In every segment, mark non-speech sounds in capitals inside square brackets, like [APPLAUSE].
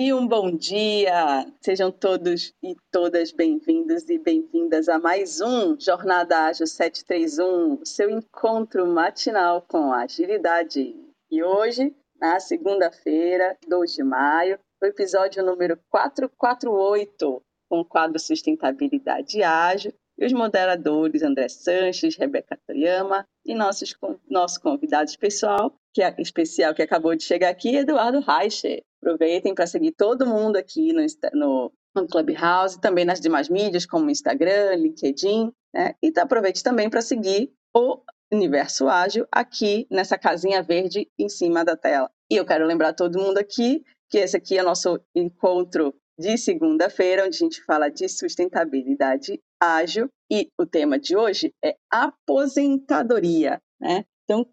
e um bom dia! Sejam todos e todas bem-vindos e bem-vindas a mais um Jornada Ágil 731, seu encontro matinal com agilidade. E hoje, na segunda-feira, 2 de maio, o episódio número 448, com o quadro Sustentabilidade Ágil, e os moderadores André Sanches, Rebeca Toyama e nossos, nosso convidado especial, que é especial que acabou de chegar aqui, Eduardo Reicher. Aproveitem para seguir todo mundo aqui no, no, no Clubhouse, também nas demais mídias, como Instagram, LinkedIn, né? E aproveite também para seguir o Universo Ágil aqui nessa casinha verde em cima da tela. E eu quero lembrar todo mundo aqui que esse aqui é nosso encontro de segunda-feira, onde a gente fala de sustentabilidade ágil e o tema de hoje é aposentadoria, né? Então,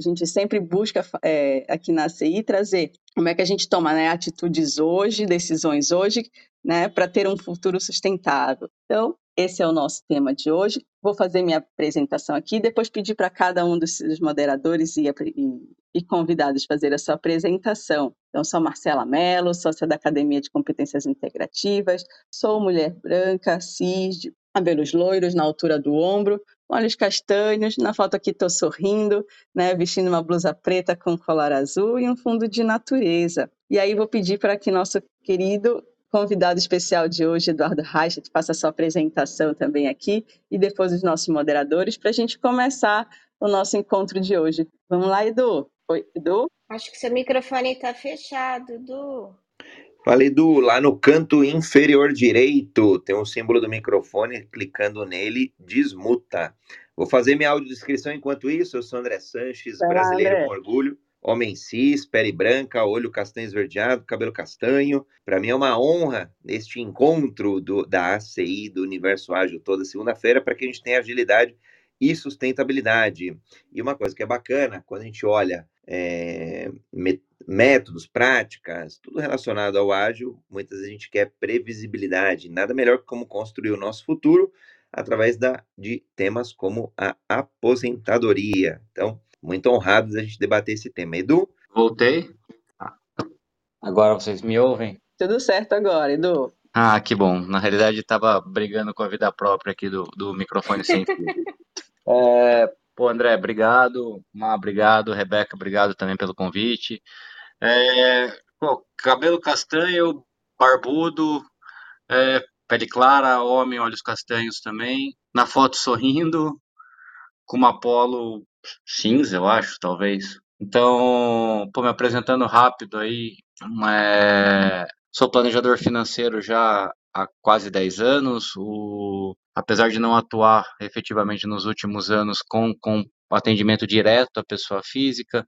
a gente sempre busca é, aqui na CI trazer como é que a gente toma né, atitudes hoje, decisões hoje, né, para ter um futuro sustentável. Então, esse é o nosso tema de hoje. Vou fazer minha apresentação aqui, depois pedir para cada um dos moderadores e, e, e, convidados fazer a sua apresentação. Então, sou Marcela Mello, sócia da Academia de Competências Integrativas, sou mulher branca, cis, cabelos loiros na altura do ombro, olhos castanhos, na foto aqui estou sorrindo, né, vestindo uma blusa preta com colar azul e um fundo de natureza. E aí vou pedir para que nosso querido convidado especial de hoje, Eduardo Reich, faça sua apresentação também aqui e depois os nossos moderadores para a gente começar o nosso encontro de hoje. Vamos lá, Edu? Oi, Edu? Acho que seu microfone está fechado, Edu. Fala, Edu, lá no canto inferior direito tem um símbolo do microfone, clicando nele, desmuta. Vou fazer minha audiodescrição enquanto isso. Eu sou André Sanches, brasileiro André. com orgulho, homem cis, pele branca, olho castanho esverdeado, cabelo castanho. Para mim é uma honra este encontro do, da ACI, do Universo Ágil, toda segunda-feira, para que a gente tenha agilidade e sustentabilidade. E uma coisa que é bacana, quando a gente olha é, métodos, práticas, tudo relacionado ao ágil, muitas vezes a gente quer previsibilidade. Nada melhor que como construir o nosso futuro através da, de temas como a aposentadoria. Então, muito honrado a gente debater esse tema. Edu? Voltei. Agora vocês me ouvem? Tudo certo agora, Edu. Ah, que bom. Na realidade, estava brigando com a vida própria aqui do, do microfone sem fio. [LAUGHS] é, Pô, André, obrigado. Má, obrigado. Rebeca, obrigado também pelo convite. É, pô, cabelo castanho, barbudo, é, pele clara, homem, olhos castanhos também. Na foto sorrindo, com uma polo cinza, eu acho, talvez. Então, pô, me apresentando rápido aí, é, sou planejador financeiro já há quase 10 anos. O, apesar de não atuar efetivamente nos últimos anos com, com atendimento direto à pessoa física,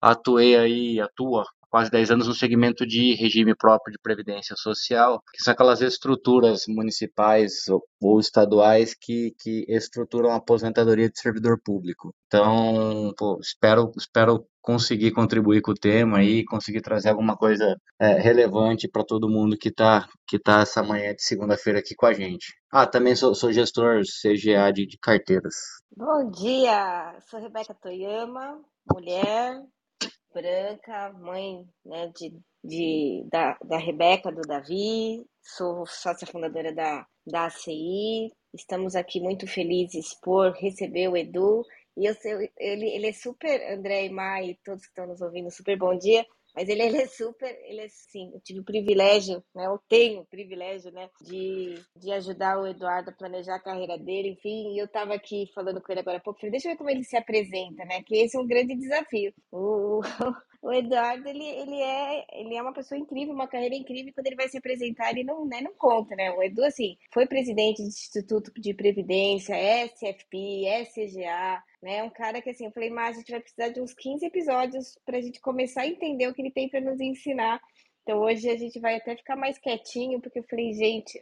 atuei aí, atua quase 10 anos no segmento de regime próprio de previdência social, que são aquelas estruturas municipais ou, estaduais que, que estruturam a aposentadoria de servidor público. Então, pô, espero, espero conseguir contribuir com o tema e conseguir trazer alguma coisa é, relevante para todo mundo que está que tá essa manhã de segunda-feira aqui com a gente. Ah, também sou, sou gestor CGA de, de carteiras. Bom dia, sou Rebeca Toyama, mulher, branca, mãe né, de, de, da, da Rebeca, do Davi, sou sócia fundadora da, da ACI. Estamos aqui muito felizes por receber o Edu. E eu, ele, ele é super, André e Mai, todos que estão nos ouvindo, super bom dia. Mas ele, ele é super, ele é sim, eu tive o privilégio, né? Eu tenho o privilégio, né? De, de ajudar o Eduardo a planejar a carreira dele, enfim. E eu estava aqui falando com ele agora há pouco, falei, deixa eu ver como ele se apresenta, né? Que esse é um grande desafio. O, [LAUGHS] o Eduardo, ele, ele, é, ele é uma pessoa incrível, uma carreira incrível, quando ele vai se apresentar, ele não, né, não conta, né? O Edu, assim, foi presidente do Instituto de Previdência, SFP, SCGA, né? Um cara que, assim, eu falei, mas a gente vai precisar de uns 15 episódios para a gente começar a entender o que ele tem para nos ensinar. Então, hoje a gente vai até ficar mais quietinho, porque eu falei, gente,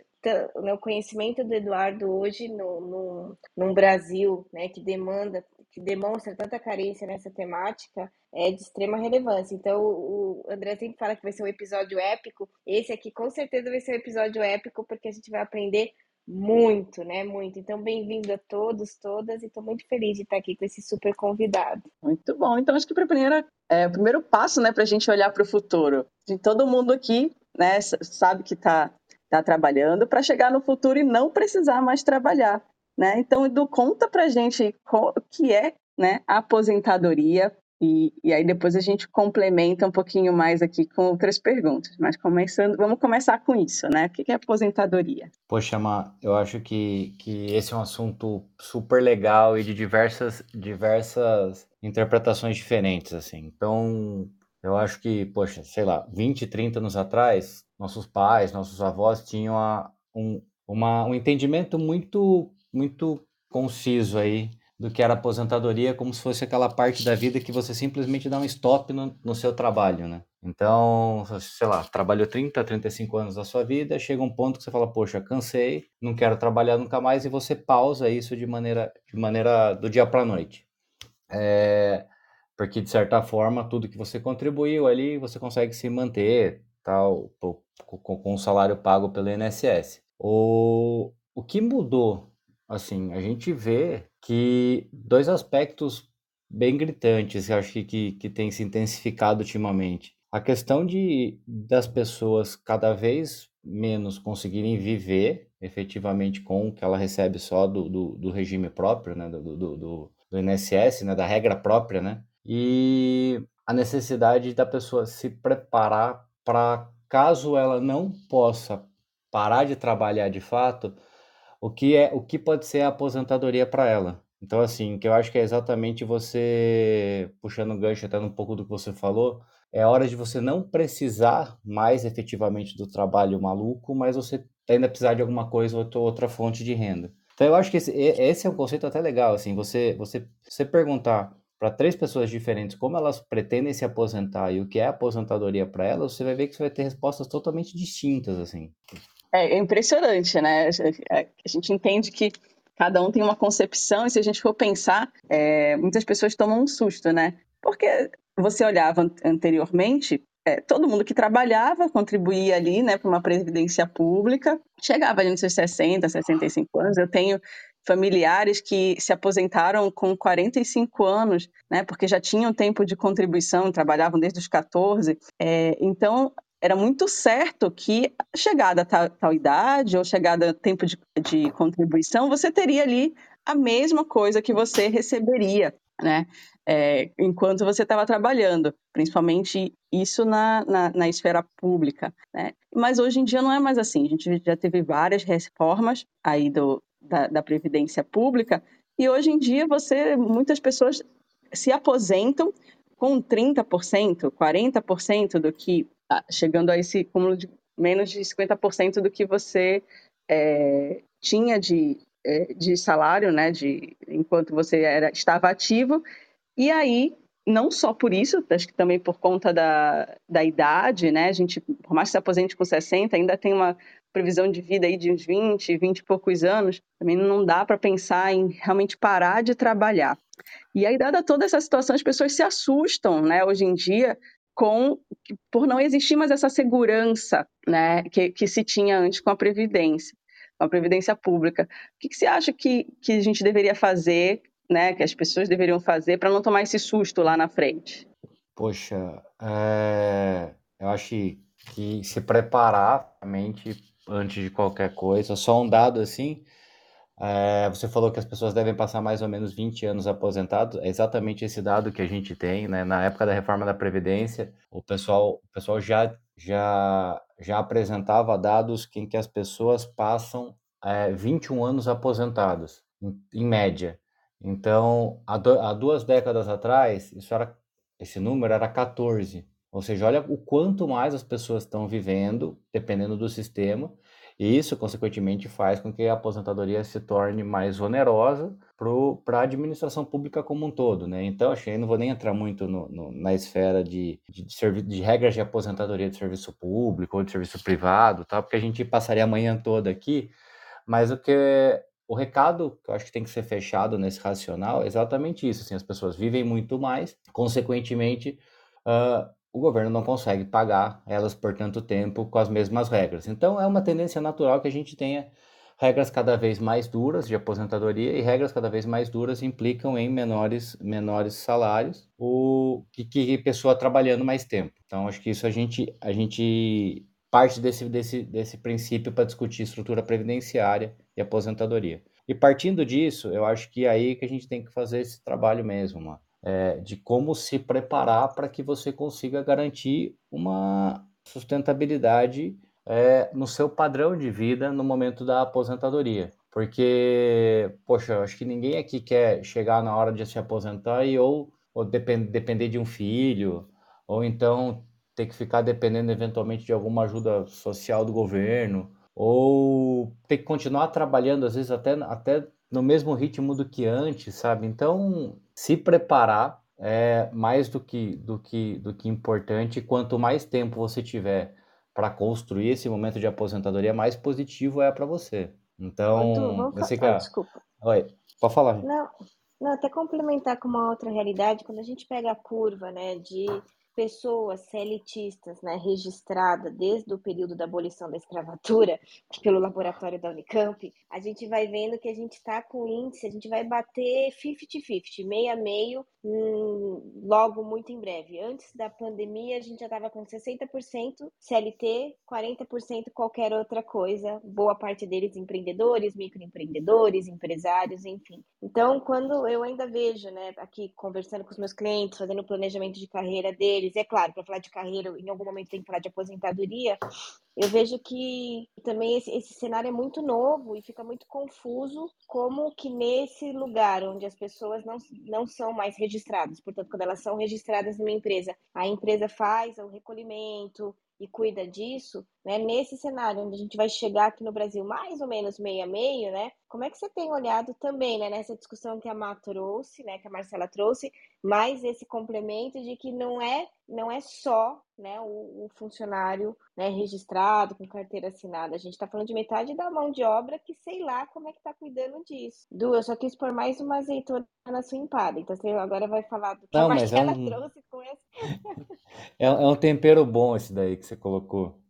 o conhecimento do Eduardo hoje no, no, no Brasil, né, que demanda, que demonstra tanta carência nessa temática, é de extrema relevância. Então, o André sempre fala que vai ser um episódio épico. Esse aqui, com certeza, vai ser um episódio épico, porque a gente vai aprender muito, né? Muito. Então, bem-vindo a todos, todas, e estou muito feliz de estar aqui com esse super convidado. Muito bom. Então, acho que para primeira, é, o primeiro passo, né, para a gente olhar para o futuro, de todo mundo aqui né? Sabe que está tá trabalhando para chegar no futuro e não precisar mais trabalhar, né? Então, Edu, conta para gente o que é né, a aposentadoria e, e, aí depois a gente complementa um pouquinho mais aqui com outras perguntas. Mas começando, vamos começar com isso, né? O que é aposentadoria? Poxa, Ma, eu acho que, que esse é um assunto super legal e de diversas, diversas interpretações diferentes, assim. Então, eu acho que, poxa, sei lá, 20, 30 anos atrás, nossos pais, nossos avós tinham a, um, uma, um entendimento muito, muito conciso aí do que era aposentadoria, como se fosse aquela parte da vida que você simplesmente dá um stop no, no seu trabalho, né? Então, sei lá, trabalhou 30, 35 anos da sua vida, chega um ponto que você fala, poxa, cansei, não quero trabalhar nunca mais, e você pausa isso de maneira, de maneira do dia para a noite. É, porque, de certa forma, tudo que você contribuiu ali, você consegue se manter, tal, com, o salário pago pelo INSS. O, o que mudou, assim, a gente vê que dois aspectos bem gritantes, eu acho que, que, que tem se intensificado ultimamente. A questão de das pessoas cada vez menos conseguirem viver efetivamente com o que ela recebe só do, do, do regime próprio, né, do, do, do, do INSS, né, da regra própria, né, e a necessidade da pessoa se preparar para caso ela não possa parar de trabalhar de fato, o que é o que pode ser a aposentadoria para ela. Então, assim, que eu acho que é exatamente você, puxando o gancho até um pouco do que você falou, é hora de você não precisar mais efetivamente do trabalho maluco, mas você ainda precisar de alguma coisa ou outra fonte de renda. Então, eu acho que esse, esse é um conceito até legal, assim, você, você, você perguntar para três pessoas diferentes como elas pretendem se aposentar e o que é aposentadoria para elas, você vai ver que você vai ter respostas totalmente distintas, assim. É, é impressionante, né? A gente entende que cada um tem uma concepção, e se a gente for pensar, é, muitas pessoas tomam um susto, né? Porque você olhava anteriormente, é, todo mundo que trabalhava contribuía ali, né, para uma previdência pública, chegava ali nos seus 60, 65 anos. Eu tenho familiares que se aposentaram com 45 anos, né, porque já tinham tempo de contribuição, trabalhavam desde os 14. É, então, era muito certo que chegada a tal, tal idade ou chegada tempo de, de, contribuição, você teria ali a mesma coisa que você receberia, né? É, enquanto você estava trabalhando, principalmente isso na, na, na, esfera pública, né? Mas hoje em dia não é mais assim. A gente já teve várias reformas aí do, da, da previdência pública e hoje em dia você, muitas pessoas se aposentam com 30%, 40% do que chegando a esse cúmulo de menos de 50% do que você é, tinha de, é, de salário, né, de, enquanto você era, estava ativo, e aí, não só por isso, acho que também por conta da, da idade, né, a gente, por mais que se aposente com 60, ainda tem uma previsão de vida aí de uns 20, 20 e poucos anos, também não dá para pensar em realmente parar de trabalhar. E aí, dada toda essa situação, as pessoas se assustam, né, hoje em dia, com por não existir mais essa segurança né, que, que se tinha antes com a Previdência, com a Previdência Pública. O que, que você acha que, que a gente deveria fazer, né, que as pessoas deveriam fazer para não tomar esse susto lá na frente? Poxa, é... eu acho que se preparar mente antes de qualquer coisa, só um dado assim, é, você falou que as pessoas devem passar mais ou menos 20 anos aposentados. É exatamente esse dado que a gente tem, né? Na época da reforma da Previdência, o pessoal, o pessoal já, já, já apresentava dados em que as pessoas passam é, 21 anos aposentados, em, em média. Então, há, do, há duas décadas atrás, isso era, esse número era 14. Ou seja, olha o quanto mais as pessoas estão vivendo, dependendo do sistema, e isso, consequentemente, faz com que a aposentadoria se torne mais onerosa para a administração pública como um todo, né? Então, achei, não vou nem entrar muito no, no, na esfera de, de, de, de, regras de aposentadoria de serviço público ou de serviço privado, tá? porque a gente passaria a manhã toda aqui, mas o que o recado que eu acho que tem que ser fechado nesse racional é exatamente isso, assim, as pessoas vivem muito mais, consequentemente, uh, o governo não consegue pagar elas por tanto tempo com as mesmas regras. Então, é uma tendência natural que a gente tenha regras cada vez mais duras de aposentadoria e regras cada vez mais duras implicam em menores, menores salários o que, que pessoa trabalhando mais tempo. Então, acho que isso a gente, a gente parte desse, desse, desse princípio para discutir estrutura previdenciária e aposentadoria. E partindo disso, eu acho que é aí que a gente tem que fazer esse trabalho mesmo, mano, é, de como se preparar para que você consiga garantir uma sustentabilidade é, no seu padrão de vida no momento da aposentadoria. Porque, poxa, acho que ninguém aqui quer chegar na hora de se aposentar e ou, ou depend, depender de um filho, ou então ter que ficar dependendo eventualmente de alguma ajuda social do governo, ou ter que continuar trabalhando, às vezes até, até no mesmo ritmo do que antes, sabe? Então, se preparar é mais do que, do que, do que importante. Quanto mais tempo você tiver para construir esse momento de aposentadoria, mais positivo é para você. Então, Arthur, eu sei que a... desculpa. Oi, pode falar. Não, não, até complementar com uma outra realidade, quando a gente pega a curva, né, de pessoas CLTistas, né, registrada desde o período da abolição da escravatura [LAUGHS] pelo laboratório da Unicamp, a gente vai vendo que a gente está com índice, a gente vai bater 50-50, meio a meio, logo muito em breve. Antes da pandemia, a gente já estava com 60% CLT, 40% qualquer outra coisa, boa parte deles empreendedores, microempreendedores, empresários, enfim. Então, quando eu ainda vejo, né, aqui conversando com os meus clientes, fazendo o planejamento de carreira deles. É claro, para falar de carreira, em algum momento tem que falar de aposentadoria. Eu vejo que também esse, esse cenário é muito novo e fica muito confuso como que nesse lugar onde as pessoas não, não são mais registradas, portanto, quando elas são registradas numa empresa, a empresa faz o recolhimento, e cuida disso, né? Nesse cenário onde a gente vai chegar aqui no Brasil mais ou menos meio a meio, né? Como é que você tem olhado também, né, nessa discussão que a Má trouxe, né, que a Marcela trouxe, mais esse complemento de que não é não é só, né, o, o funcionário, né, registrado com carteira assinada. A gente está falando de metade da mão de obra que sei lá como é que está cuidando disso. Du, eu só quis pôr mais uma azeitona na sua empada. Então você agora vai falar do que não, a Marcela é um... trouxe com esse. [LAUGHS] é, é um tempero bom esse daí que você colocou.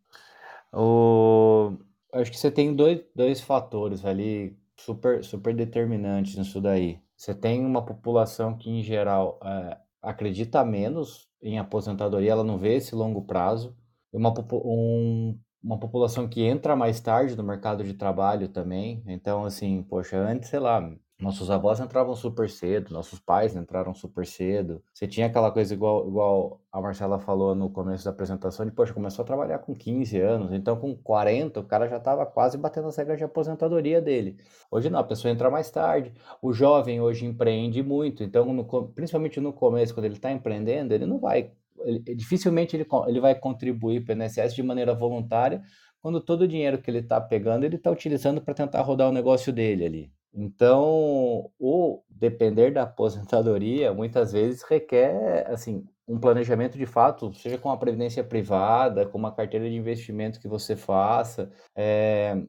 O... Acho que você tem dois, dois fatores ali super, super determinantes nisso daí. Você tem uma população que, em geral, é, acredita menos em aposentadoria, ela não vê esse longo prazo. Uma, um, uma população que entra mais tarde no mercado de trabalho também. Então, assim, poxa, antes, sei lá, nossos avós entravam super cedo, nossos pais entraram super cedo. Você tinha aquela coisa igual, igual a Marcela falou no começo da apresentação, de, poxa, começou a trabalhar com 15 anos, então com 40 o cara já estava quase batendo as regras de aposentadoria dele. Hoje não, a pessoa entra mais tarde. O jovem hoje empreende muito, então no, principalmente no começo, quando ele está empreendendo, ele não vai, ele, dificilmente ele, ele vai contribuir para o INSS de maneira voluntária, quando todo o dinheiro que ele está pegando, ele está utilizando para tentar rodar o negócio dele ali. Então, o depender da aposentadoria muitas vezes requer assim um planejamento de fato, seja com a previdência privada, com uma carteira de investimento que você faça, é,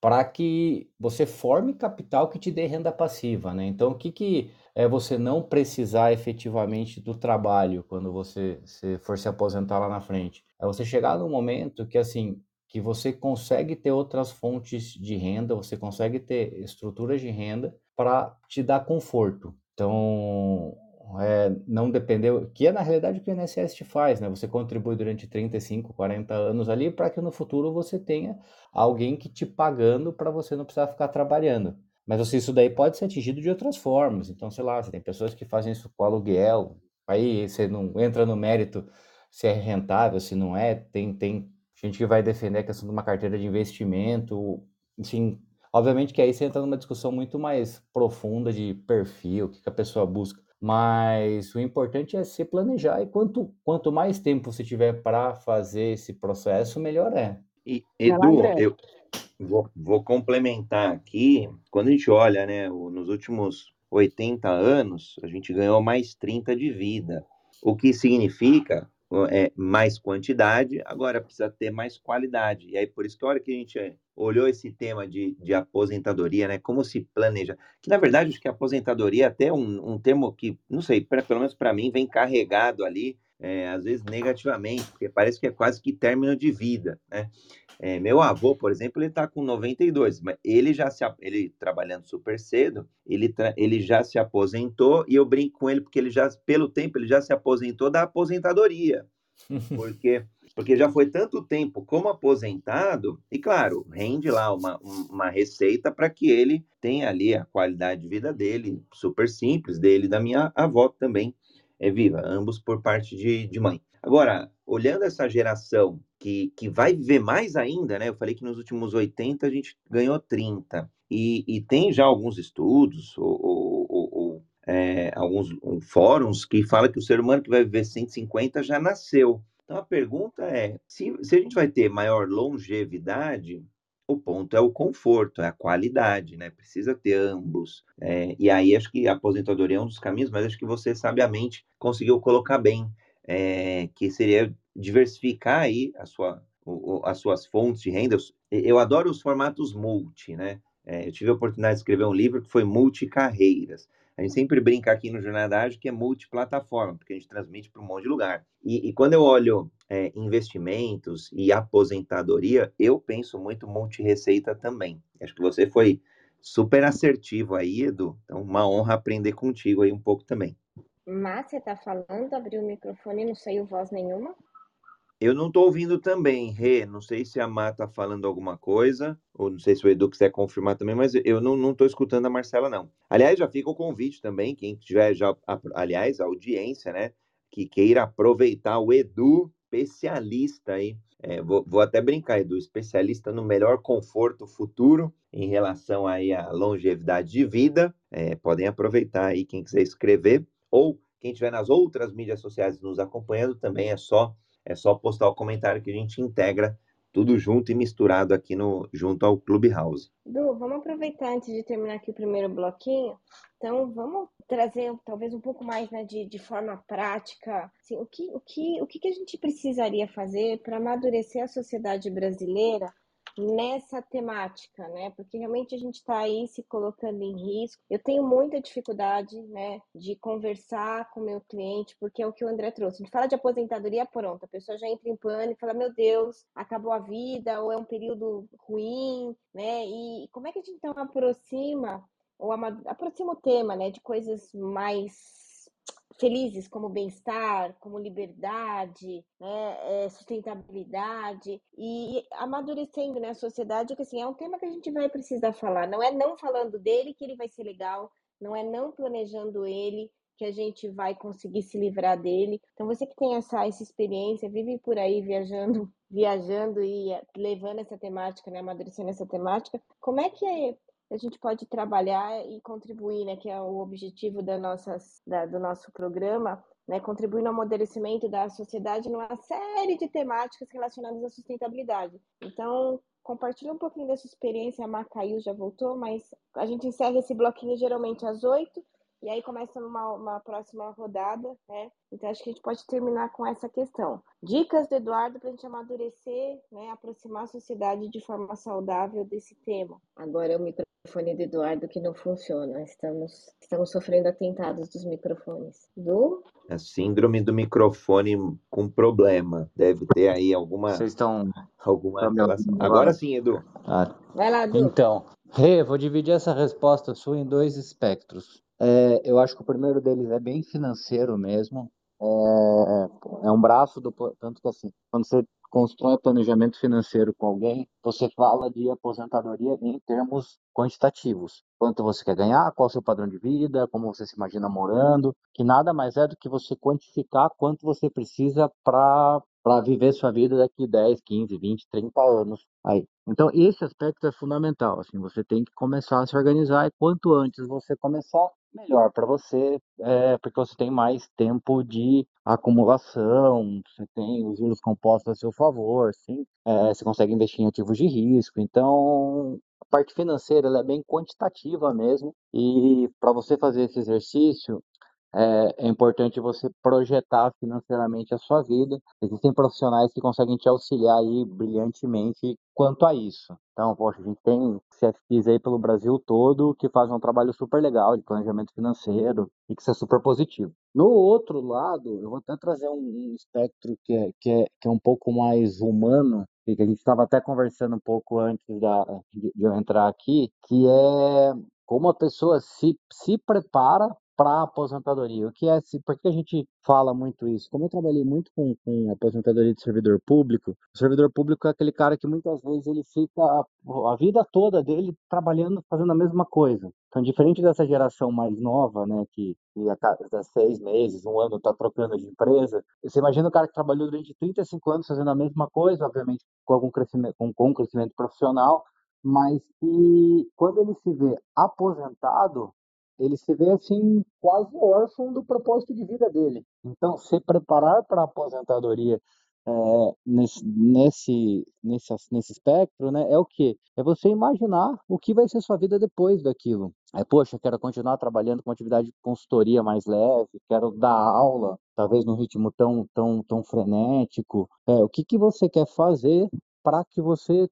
para que você forme capital que te dê renda passiva, né? Então, o que, que é você não precisar efetivamente do trabalho quando você, você for se aposentar lá na frente? É você chegar num momento que, assim, que você consegue ter outras fontes de renda, você consegue ter estruturas de renda para te dar conforto. Então, é, não depender, que é na realidade o que o INSS te faz, né? Você contribui durante 35, 40 anos ali para que no futuro você tenha alguém que te pagando para você não precisar ficar trabalhando. Mas assim, isso daí pode ser atingido de outras formas. Então, sei lá, você tem pessoas que fazem isso com aluguel, aí você não entra no mérito se é rentável, se não é, tem, tem gente que vai defender a questão de uma carteira de investimento, enfim, obviamente que aí você entra numa discussão muito mais profunda de perfil, o que, que a pessoa busca, mas o importante é se planejar e quanto, quanto mais tempo você tiver para fazer esse processo, melhor é. E, Edu, eu vou, vou complementar aqui, quando a gente olha, né, nos últimos 80 anos, a gente ganhou mais 30 de vida, o que significa é, mais quantidade, agora precisa ter mais qualidade. E aí, por isso que a hora que a gente é, olhou esse tema de, de aposentadoria, né? Como se planeja. Que, na verdade, acho que aposentadoria é até um, um termo que, não sei, pra, pelo menos para mim, vem carregado ali, é, às vezes negativamente, porque parece que é quase que término de vida, né? É, meu avô, por exemplo, ele está com 92, mas ele já se ele trabalhando super cedo, ele, ele já se aposentou e eu brinco com ele porque ele já pelo tempo ele já se aposentou da aposentadoria, [LAUGHS] porque porque já foi tanto tempo como aposentado, e claro, rende lá uma, uma receita para que ele tenha ali a qualidade de vida dele, super simples, dele e da minha avó também é viva, ambos por parte de, de mãe. Agora, olhando essa geração que, que vai viver mais ainda, né? Eu falei que nos últimos 80 a gente ganhou 30. E, e tem já alguns estudos ou, ou, ou é, alguns fóruns que falam que o ser humano que vai viver 150 já nasceu. Então a pergunta é: se, se a gente vai ter maior longevidade, o ponto é o conforto, é a qualidade, né? Precisa ter ambos. É, e aí acho que a aposentadoria é um dos caminhos, mas acho que você sabiamente conseguiu colocar bem, é, que seria diversificar aí a sua, o, as suas fontes de renda. Eu adoro os formatos multi, né? É, eu tive a oportunidade de escrever um livro que foi Multicarreiras. A gente sempre brinca aqui no Jornadagem que é multiplataforma, porque a gente transmite para um monte de lugar. E, e quando eu olho é, investimentos e aposentadoria, eu penso muito multi-receita também. Acho que você foi super assertivo aí, Edu. Então, uma honra aprender contigo aí um pouco também. Você está falando, abriu o microfone não saiu voz nenhuma? Eu não estou ouvindo também, Rê. Não sei se a Má está falando alguma coisa, ou não sei se o Edu quiser confirmar também, mas eu não estou escutando a Marcela, não. Aliás, já fica o convite também, quem tiver já, aliás, a audiência, né, que queira aproveitar o Edu, especialista aí, é, vou, vou, até brincar, Edu, especialista no melhor conforto futuro em relação aí à longevidade de vida. É, podem aproveitar aí quem quiser escrever, ou quem estiver nas outras mídias sociais nos acompanhando, também é só é só postar o comentário que a gente integra tudo junto e misturado aqui no junto ao Clubhouse. Du, vamos aproveitar antes de terminar aqui o primeiro bloquinho. Então, vamos trazer talvez um pouco mais né, de, de forma prática assim, o, que, o, que, o que a gente precisaria fazer para amadurecer a sociedade brasileira nessa temática, né? Porque realmente a gente está aí se colocando em risco. Eu tenho muita dificuldade, né, de conversar com meu cliente, porque é o que o André trouxe. Gente fala de aposentadoria, pronto, a pessoa já entra em pânico e fala: meu Deus, acabou a vida, ou é um período ruim, né? E como é que a gente então aproxima, ou aproxima o tema, né, de coisas mais felizes como bem-estar, como liberdade, né, é, sustentabilidade e amadurecendo né, a sociedade, que assim, é um tema que a gente vai precisar falar. Não é não falando dele que ele vai ser legal, não é não planejando ele que a gente vai conseguir se livrar dele. Então você que tem essa, essa experiência, vive por aí viajando, [LAUGHS] viajando e levando essa temática, né, amadurecendo essa temática, como é que é a gente pode trabalhar e contribuir, né, que é o objetivo da nossas, da, do nosso programa, né, contribuir no amadurecimento da sociedade numa série de temáticas relacionadas à sustentabilidade. Então, compartilha um pouquinho dessa experiência, a Macaiu já voltou, mas a gente encerra esse bloquinho geralmente às oito, e aí começa uma, uma próxima rodada, né? Então acho que a gente pode terminar com essa questão. Dicas do Eduardo para a gente amadurecer, né? Aproximar a sociedade de forma saudável desse tema. Agora é o microfone do Eduardo que não funciona. Estamos, estamos sofrendo atentados dos microfones. Do? É síndrome do microfone com problema. Deve ter aí alguma. Vocês estão. Alguma relação. Agora sim, Edu. Ah, Vai lá, Edu. Então, Rê, vou dividir essa resposta sua em dois espectros. É, eu acho que o primeiro deles é bem financeiro mesmo. É, é um braço do tanto que assim, quando você constrói planejamento financeiro com alguém, você fala de aposentadoria em termos quantitativos. Quanto você quer ganhar, qual o seu padrão de vida, como você se imagina morando, que nada mais é do que você quantificar quanto você precisa para para viver sua vida daqui 10, 15, 20, 30 anos aí. Então, esse aspecto é fundamental, assim, você tem que começar a se organizar e quanto antes você começar, melhor para você, é, porque você tem mais tempo de acumulação, você tem os juros compostos a seu favor, sim, é, você consegue investir em ativos de risco. Então, a parte financeira é bem quantitativa mesmo, e para você fazer esse exercício, é, é, importante você projetar financeiramente a sua vida. Existem profissionais que conseguem te auxiliar aí brilhantemente quanto a isso. Então, poxa, a gente tem CFPs aí pelo Brasil todo que fazem um trabalho super legal de planejamento financeiro e que isso é super positivo. No outro lado, eu vou até trazer um, espectro que é, que, é, que é um pouco mais humano, e que a gente estava até conversando um pouco antes da, de, de eu entrar aqui, que é como a pessoa se, se prepara para aposentadoria. O que é, por que a gente fala muito isso? Como eu trabalhei muito com, com aposentadoria de servidor público, o servidor público é aquele cara que muitas vezes ele fica a, a vida toda dele trabalhando, fazendo a mesma coisa. Então, diferente dessa geração mais nova, né, que, que a cada seis meses, um ano está trocando de empresa, você imagina o cara que trabalhou durante 35 anos fazendo a mesma coisa, obviamente com algum crescimento, com, com crescimento profissional, mas que quando ele se vê aposentado, ele se vê assim quase órfão do propósito de vida dele. Então, se preparar para a aposentadoria é, nesse, nesse, nesse, nesse espectro, né, é o que? É você imaginar o que vai ser sua vida depois daquilo. É, poxa, quero continuar trabalhando com atividade de consultoria mais leve, quero dar aula, talvez num ritmo tão, tão, tão frenético. É, o que, que você quer fazer para que você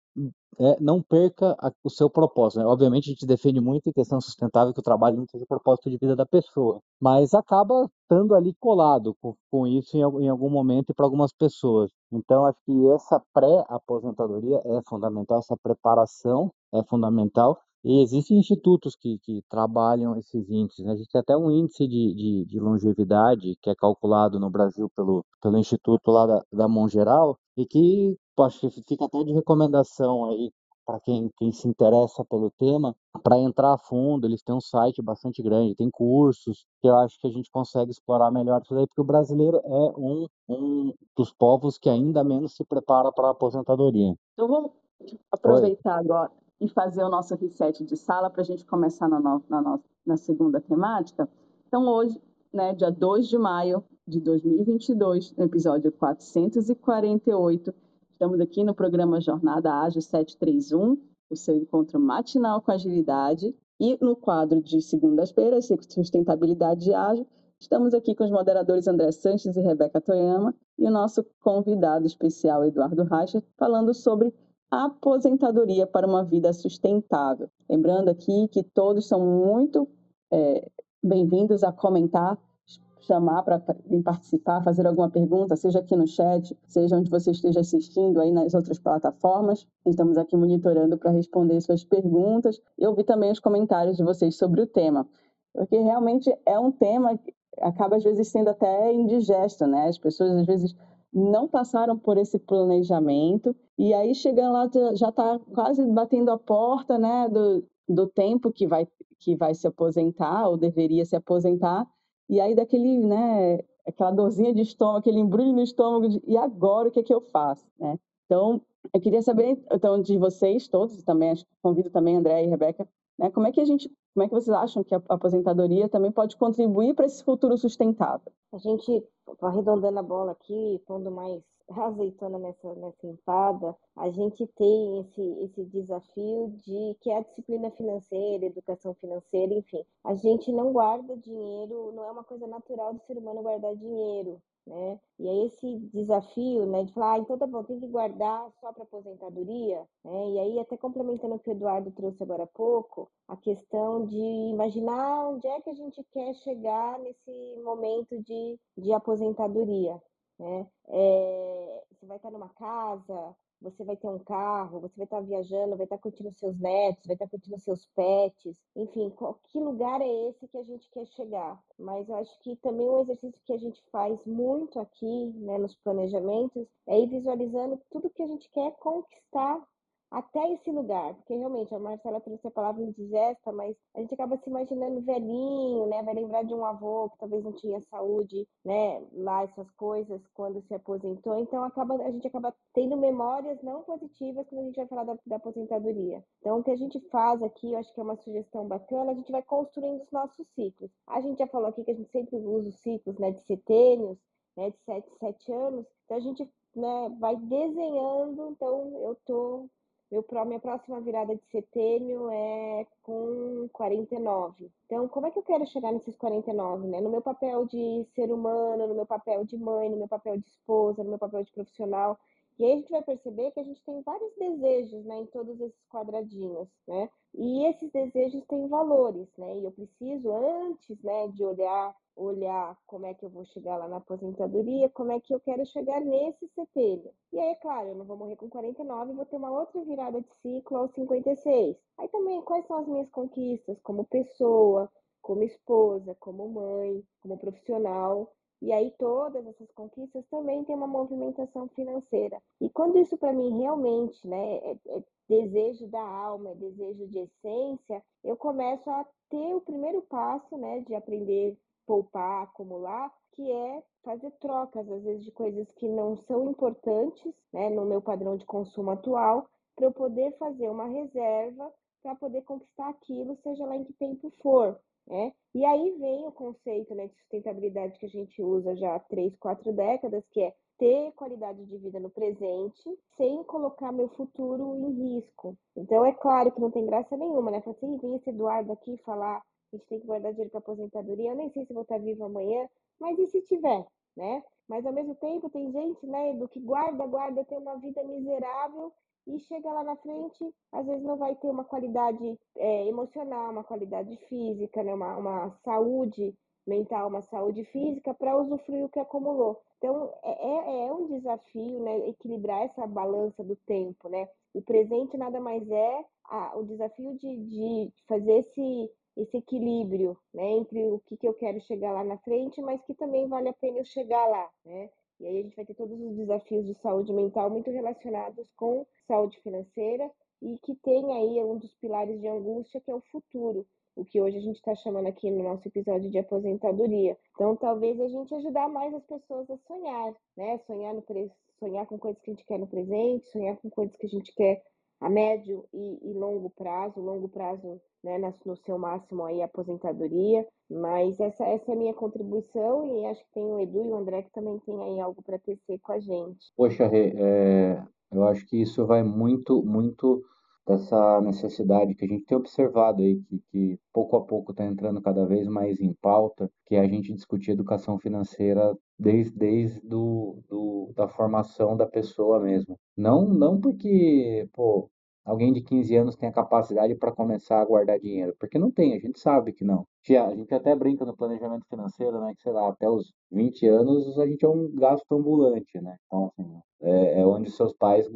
é, não perca a, o seu propósito. Né? Obviamente, a gente defende muito em questão sustentável que o trabalho não seja o propósito de vida da pessoa, mas acaba estando ali colado com, com isso em, em, algum momento e para algumas pessoas. Então, acho que essa pré-aposentadoria é fundamental, essa preparação é fundamental. E existem institutos que, que trabalham esses índices. Né? A gente tem até um índice de, de, de, longevidade que é calculado no Brasil pelo, pelo instituto lá da, da Mongeral e que acho que fica até de recomendação aí para quem, quem se interessa pelo tema, para entrar a fundo, eles têm um site bastante grande, tem cursos, que eu acho que a gente consegue explorar melhor isso daí, porque o brasileiro é um, um dos povos que ainda menos se prepara para a aposentadoria. Então vamos aproveitar Oi. agora e fazer o nosso reset de sala para a gente começar na, no, na, no, na segunda temática. Então hoje, né, dia 2 de maio de 2022, no episódio 448, Estamos aqui no programa Jornada Ágil 731, o seu encontro matinal com agilidade. E no quadro de segundas-feiras, Sustentabilidade Ágil, estamos aqui com os moderadores André Sanches e Rebeca Toyama e o nosso convidado especial, Eduardo Reicher, falando sobre aposentadoria para uma vida sustentável. Lembrando aqui que todos são muito é, bem-vindos a comentar chamar para participar, fazer alguma pergunta, seja aqui no chat, seja onde você esteja assistindo aí nas outras plataformas. Estamos aqui monitorando para responder suas perguntas e ouvir também os comentários de vocês sobre o tema. Porque realmente é um tema que acaba às vezes sendo até indigesto, né? As pessoas às vezes não passaram por esse planejamento. E aí chegando lá já está quase batendo a porta, né, do, do tempo que vai que vai se aposentar ou deveria se aposentar. E aí daquele, né, aquela dorzinha de estômago, aquele embrulho no estômago, de, e agora o que é que eu faço, né? Então, eu queria saber então de vocês todos, também convido também André e Rebeca, né, como é que a gente, como é que vocês acham que a aposentadoria também pode contribuir para esse futuro sustentável? A gente arredondando a bola aqui, pondo mais [LAUGHS] azeitona nessa, nessa empada, a gente tem esse, esse desafio de que é a disciplina financeira, educação financeira, enfim. A gente não guarda dinheiro, não é uma coisa natural do ser humano guardar dinheiro né? E aí esse desafio, né, de falar, ah, então tá bom, tem que guardar só para aposentadoria, né? E aí até complementando o que o Eduardo trouxe agora há pouco, a questão de imaginar onde é que a gente quer chegar nesse momento de, de aposentadoria, né? É, você vai estar numa casa, você vai ter um carro, você vai estar viajando, vai estar curtindo seus netos, vai estar curtindo seus pets, enfim, qual, que lugar é esse que a gente quer chegar? Mas eu acho que também um exercício que a gente faz muito aqui, né, nos planejamentos, é ir visualizando tudo que a gente quer conquistar até esse lugar, porque realmente a Marcela trouxe a palavra indigesta, mas a gente acaba se imaginando velhinho, né? Vai lembrar de um avô que talvez não tinha saúde, né? Lá essas coisas quando se aposentou, então acaba a gente acaba tendo memórias não positivas quando a gente vai falar da, da aposentadoria. Então o que a gente faz aqui, eu acho que é uma sugestão bacana, a gente vai construindo os nossos ciclos. A gente já falou aqui que a gente sempre usa os ciclos, né? De setênios, né? De sete, sete anos, então a gente né, vai desenhando, então eu tô meu, minha próxima virada de setênio é com 49. Então, como é que eu quero chegar nesses 49, né? No meu papel de ser humano, no meu papel de mãe, no meu papel de esposa, no meu papel de profissional. E aí a gente vai perceber que a gente tem vários desejos, né, em todos esses quadradinhos, né? E esses desejos têm valores, né? E eu preciso antes, né, de olhar olhar como é que eu vou chegar lá na aposentadoria, como é que eu quero chegar nesse setembro. E aí, é claro, eu não vou morrer com 49, vou ter uma outra virada de ciclo aos 56. Aí também, quais são as minhas conquistas como pessoa, como esposa, como mãe, como profissional. E aí todas essas conquistas também têm uma movimentação financeira. E quando isso para mim realmente, né, é, é desejo da alma, é desejo de essência, eu começo a ter o primeiro passo, né, de aprender poupar, acumular, que é fazer trocas, às vezes, de coisas que não são importantes, né, no meu padrão de consumo atual, para eu poder fazer uma reserva para poder conquistar aquilo, seja lá em que tempo for. Né? E aí vem o conceito né, de sustentabilidade que a gente usa já há três, quatro décadas, que é ter qualidade de vida no presente sem colocar meu futuro em risco. Então é claro que não tem graça nenhuma, né? Falar assim, vem esse Eduardo aqui falar a gente tem que guardar dinheiro para aposentadoria. Eu nem sei se vou estar vivo amanhã, mas e se tiver, né? Mas ao mesmo tempo tem gente, né, do que guarda, guarda, tem uma vida miserável e chega lá na frente, às vezes não vai ter uma qualidade é, emocional, uma qualidade física, né, uma, uma saúde mental, uma saúde física para usufruir o que acumulou. Então é, é, é um desafio, né, equilibrar essa balança do tempo, né? O presente nada mais é a, o desafio de, de fazer esse esse equilíbrio, né, entre o que, que eu quero chegar lá na frente, mas que também vale a pena eu chegar lá, né? E aí a gente vai ter todos os desafios de saúde mental muito relacionados com saúde financeira e que tem aí um dos pilares de angústia que é o futuro, o que hoje a gente está chamando aqui no nosso episódio de aposentadoria. Então, talvez a gente ajudar mais as pessoas a sonhar, né? Sonhar no sonhar com coisas que a gente quer no presente, sonhar com coisas que a gente quer a médio e, e longo prazo, longo prazo né, no seu máximo aí aposentadoria, mas essa, essa é a minha contribuição e acho que tem o Edu e o André que também tem aí algo para tecer com a gente. Poxa, Rê, é, eu acho que isso vai muito, muito dessa necessidade que a gente tem observado aí, que, que pouco a pouco está entrando cada vez mais em pauta, que é a gente discutir educação financeira desde, desde do, do, da formação da pessoa mesmo. Não, não porque, pô, alguém de 15 anos tem a capacidade para começar a guardar dinheiro, porque não tem, a gente sabe que não. A gente até brinca no planejamento financeiro, né, que sei lá, até os 20 anos a gente é um gasto ambulante, né? Então, assim, é, é onde seus pais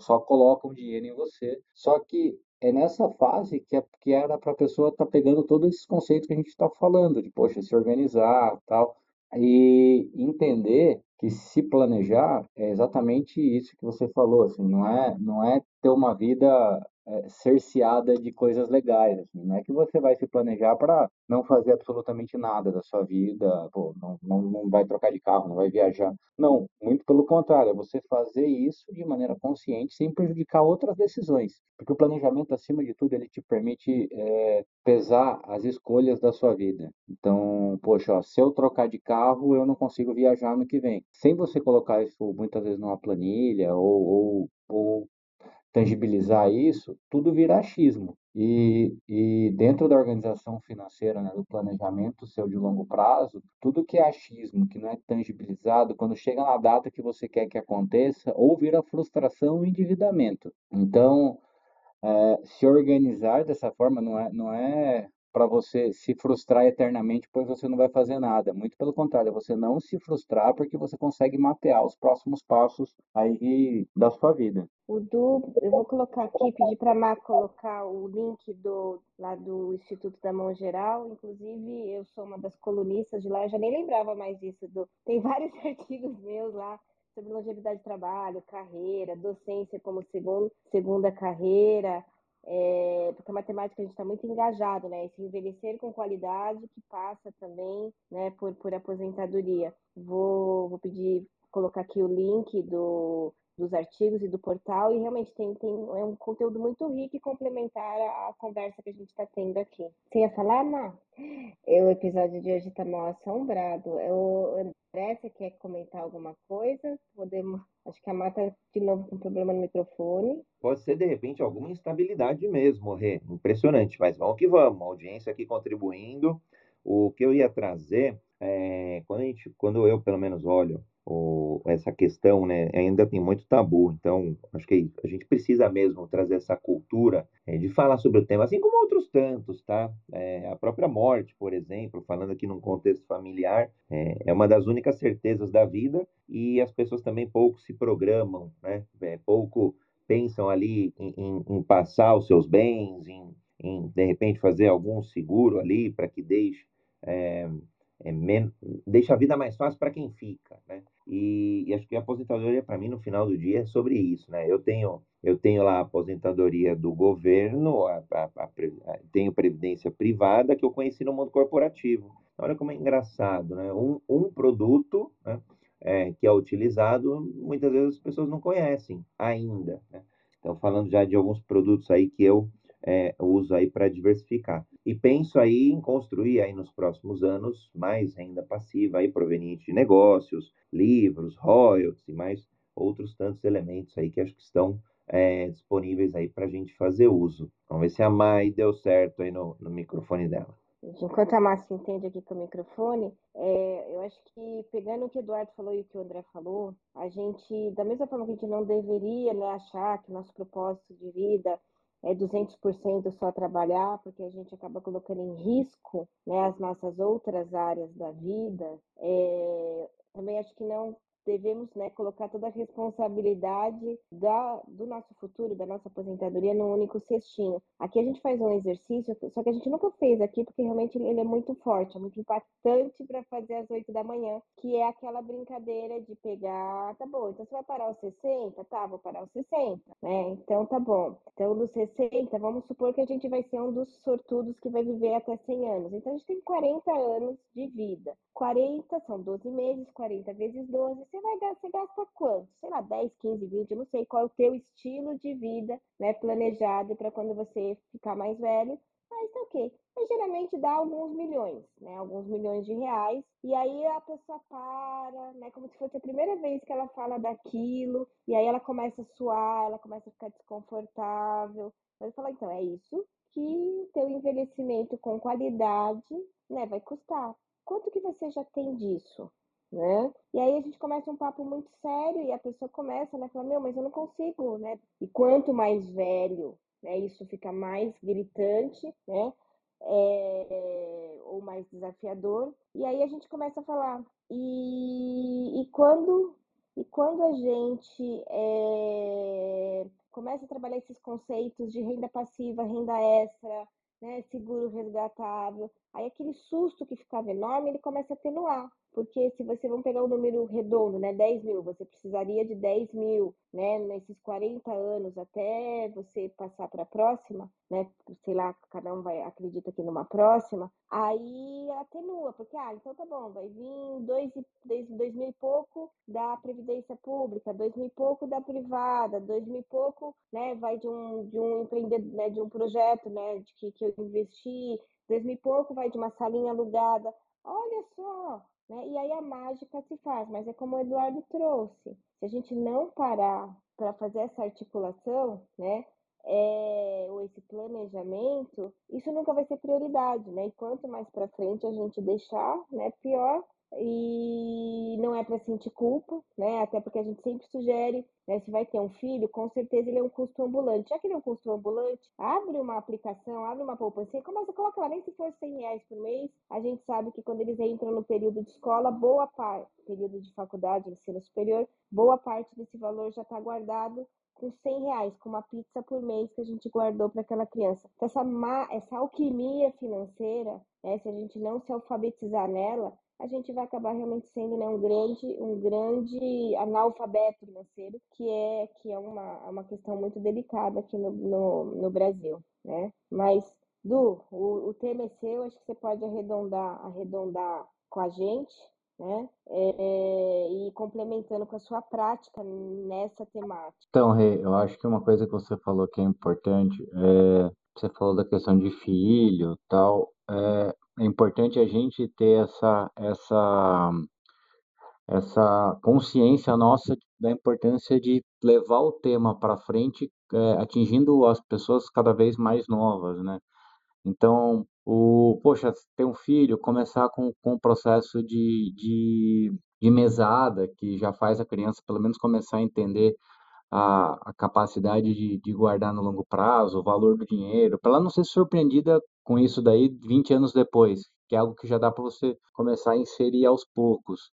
só colocam dinheiro em você. Só que é nessa fase que, é, que era para a pessoa estar tá pegando todos esses conceitos que a gente está falando, de, poxa, se organizar tal, e entender que se planejar é exatamente isso que você falou, assim, não é, não é ter uma vida é, cerceada de coisas legais, assim, não é que você vai se planejar para não fazer absolutamente nada da sua vida, pô, não, não, não vai trocar de carro, não vai viajar, não, muito pelo contrário, é você fazer isso de maneira consciente sem prejudicar outras decisões, porque o planejamento, acima de tudo, ele te permite é, pesar as escolhas da sua vida, então, poxa, ó, se eu trocar de carro, eu não consigo viajar no que vem, sem você colocar isso muitas vezes numa planilha ou, ou, ou tangibilizar isso, tudo vira achismo. E, e dentro da organização financeira, né, do planejamento seu de longo prazo, tudo que é achismo, que não é tangibilizado, quando chega na data que você quer que aconteça, ou vira frustração ou endividamento. Então, é, se organizar dessa forma não é, não é para você se frustrar eternamente, pois você não vai fazer nada. Muito pelo contrário, é você não se frustrar porque você consegue mapear os próximos passos aí da sua vida. O Du, eu vou colocar aqui, pedir para a Má colocar o link do lá do Instituto da Mão Geral. Inclusive, eu sou uma das colunistas de lá, eu já nem lembrava mais disso. Tem [LAUGHS] vários artigos meus lá sobre longevidade de trabalho, carreira, docência como segundo, segunda carreira, é, porque a matemática a gente está muito engajado, né? Esse envelhecer com qualidade que passa também, né, por, por aposentadoria. Vou, vou pedir, colocar aqui o link do, dos artigos e do portal, e realmente tem, tem é um conteúdo muito rico e complementar à, conversa que a gente está tendo aqui. Você ia falar, Má? O episódio de hoje está mal assombrado. O André, você quer comentar alguma coisa? Podemos. Acho que a Má está de novo com problema no microfone. Pode ser, de repente, alguma instabilidade mesmo, Rê. Impressionante, mas vamos que vamos. A audiência aqui contribuindo. O que eu ia trazer, é, quando, a gente, quando eu, pelo menos, olho o, essa questão, né, ainda tem muito tabu. Então, acho que a gente precisa mesmo trazer essa cultura é, de falar sobre o tema, assim como outros tantos, tá? É, a própria morte, por exemplo, falando aqui num contexto familiar, é, é, uma das únicas certezas da vida e as pessoas também pouco se programam, né? Pouco pensam ali em, em, em passar os seus bens, em em, de repente, fazer algum seguro ali para que deixe, é, deixa a vida mais fácil para quem fica, né? E, e, acho que a aposentadoria, para mim, no final do dia, é sobre isso, né? Eu tenho, eu tenho lá a aposentadoria do governo, a, a, a, tenho previdência privada que eu conheci no mundo corporativo. Olha como é engraçado, né? Um, um produto né, é, que é utilizado, muitas vezes as pessoas não conhecem ainda. Né? Então, falando já de alguns produtos aí que eu é, uso aí para diversificar. E penso aí em construir aí nos próximos anos mais renda passiva aí proveniente de negócios, livros, royalties e mais outros tantos elementos aí que acho que estão é, disponíveis aí para a gente fazer uso. Vamos ver se a Mai deu certo aí no, no microfone dela. Enquanto a Márcia entende aqui com o microfone, é, eu acho que pegando o que o Eduardo falou e o que o André falou, a gente, da mesma forma que a gente não deveria né, achar que nosso propósito de vida é 200% só trabalhar, porque a gente acaba colocando em risco né, as nossas outras áreas da vida, é, também acho que não devemos né, colocar toda a responsabilidade da, do nosso futuro, da nossa aposentadoria, num único cestinho. Aqui a gente faz um exercício, só que a gente nunca fez aqui, porque realmente ele é muito forte, é muito impactante para fazer às 8 da manhã, que é aquela brincadeira de pegar, tá bom, então você vai parar os 60? Tá, vou parar os 60, né? Então tá bom. Então dos 60, vamos supor que a gente vai ser um dos sortudos que vai viver até 100 anos. Então a gente tem 40 anos de vida. 40 são 12 meses, 40 vezes 12, você vai você gasta quanto? Sei lá, 10, 15, 20, eu não sei qual é o teu estilo de vida, né, planejado para quando você ficar mais velho, mas tá ok. Mas geralmente dá alguns milhões, né, alguns milhões de reais, e aí a pessoa para, né, como se fosse a primeira vez que ela fala daquilo, e aí ela começa a suar, ela começa a ficar desconfortável, mas fala, então, é isso que teu envelhecimento com qualidade, né, vai custar quanto que você já tem disso? Né? E aí a gente começa um papo muito sério e a pessoa começa, né, falar, meu, mas eu não consigo, né? E quanto mais velho, né, isso fica mais gritante, né? É, ou mais desafiador. E aí a gente começa a falar. E, e quando e quando a gente é, começa a trabalhar esses conceitos de renda passiva, renda extra, né, seguro resgatável, aí aquele susto que ficava enorme, ele começa a atenuar, porque se você vamos pegar o um número redondo, né, 10 mil, você precisaria de 10 mil, né, nesses 40 anos até você passar para a próxima, né, sei lá, cada um vai acredita que numa próxima, aí atenua, porque ah, então tá bom, vai vir dois, dois, dois mil e pouco da previdência pública, dois mil e pouco da privada, dois mil e pouco, né, vai de um de um empreendedor, né, de um projeto, né, de que, que eu investi, dois mil e pouco vai de uma salinha alugada, olha só, né? E aí a mágica se faz, mas é como o Eduardo trouxe. Se a gente não parar para fazer essa articulação, né? É, ou esse planejamento, isso nunca vai ser prioridade, né? E quanto mais para frente a gente deixar, né, pior e não é para sentir culpa, né? Até porque a gente sempre sugere, né? Se vai ter um filho, com certeza ele é um custo ambulante. Já que ele é um custo ambulante, abre uma aplicação, abre uma poupança, começa a colocar lá, nem se for 100 reais por mês, a gente sabe que quando eles entram no período de escola, boa parte, período de faculdade, ensino superior, boa parte desse valor já está guardado com 100 reais, com uma pizza por mês que a gente guardou para aquela criança. Então, essa, essa alquimia financeira, né, se a gente não se alfabetizar nela, a gente vai acabar realmente sendo né, um grande um grande analfabeto financeiro que é que é uma, uma questão muito delicada aqui no, no, no Brasil né? Mas Du o, o tema é seu acho que você pode arredondar arredondar com a gente né? É, e complementando com a sua prática nessa temática. Então Rê, eu acho que uma coisa que você falou que é importante é você falou da questão de filho tal é, é importante a gente ter essa, essa, essa consciência nossa da importância de levar o tema para frente, é, atingindo as pessoas cada vez mais novas, né? Então, o, poxa, ter um filho, começar com, com o processo de, de, de mesada, que já faz a criança pelo menos começar a entender a, a capacidade de, de guardar no longo prazo, o valor do dinheiro, para ela não ser surpreendida com isso daí 20 anos depois, que é algo que já dá para você começar a inserir aos poucos.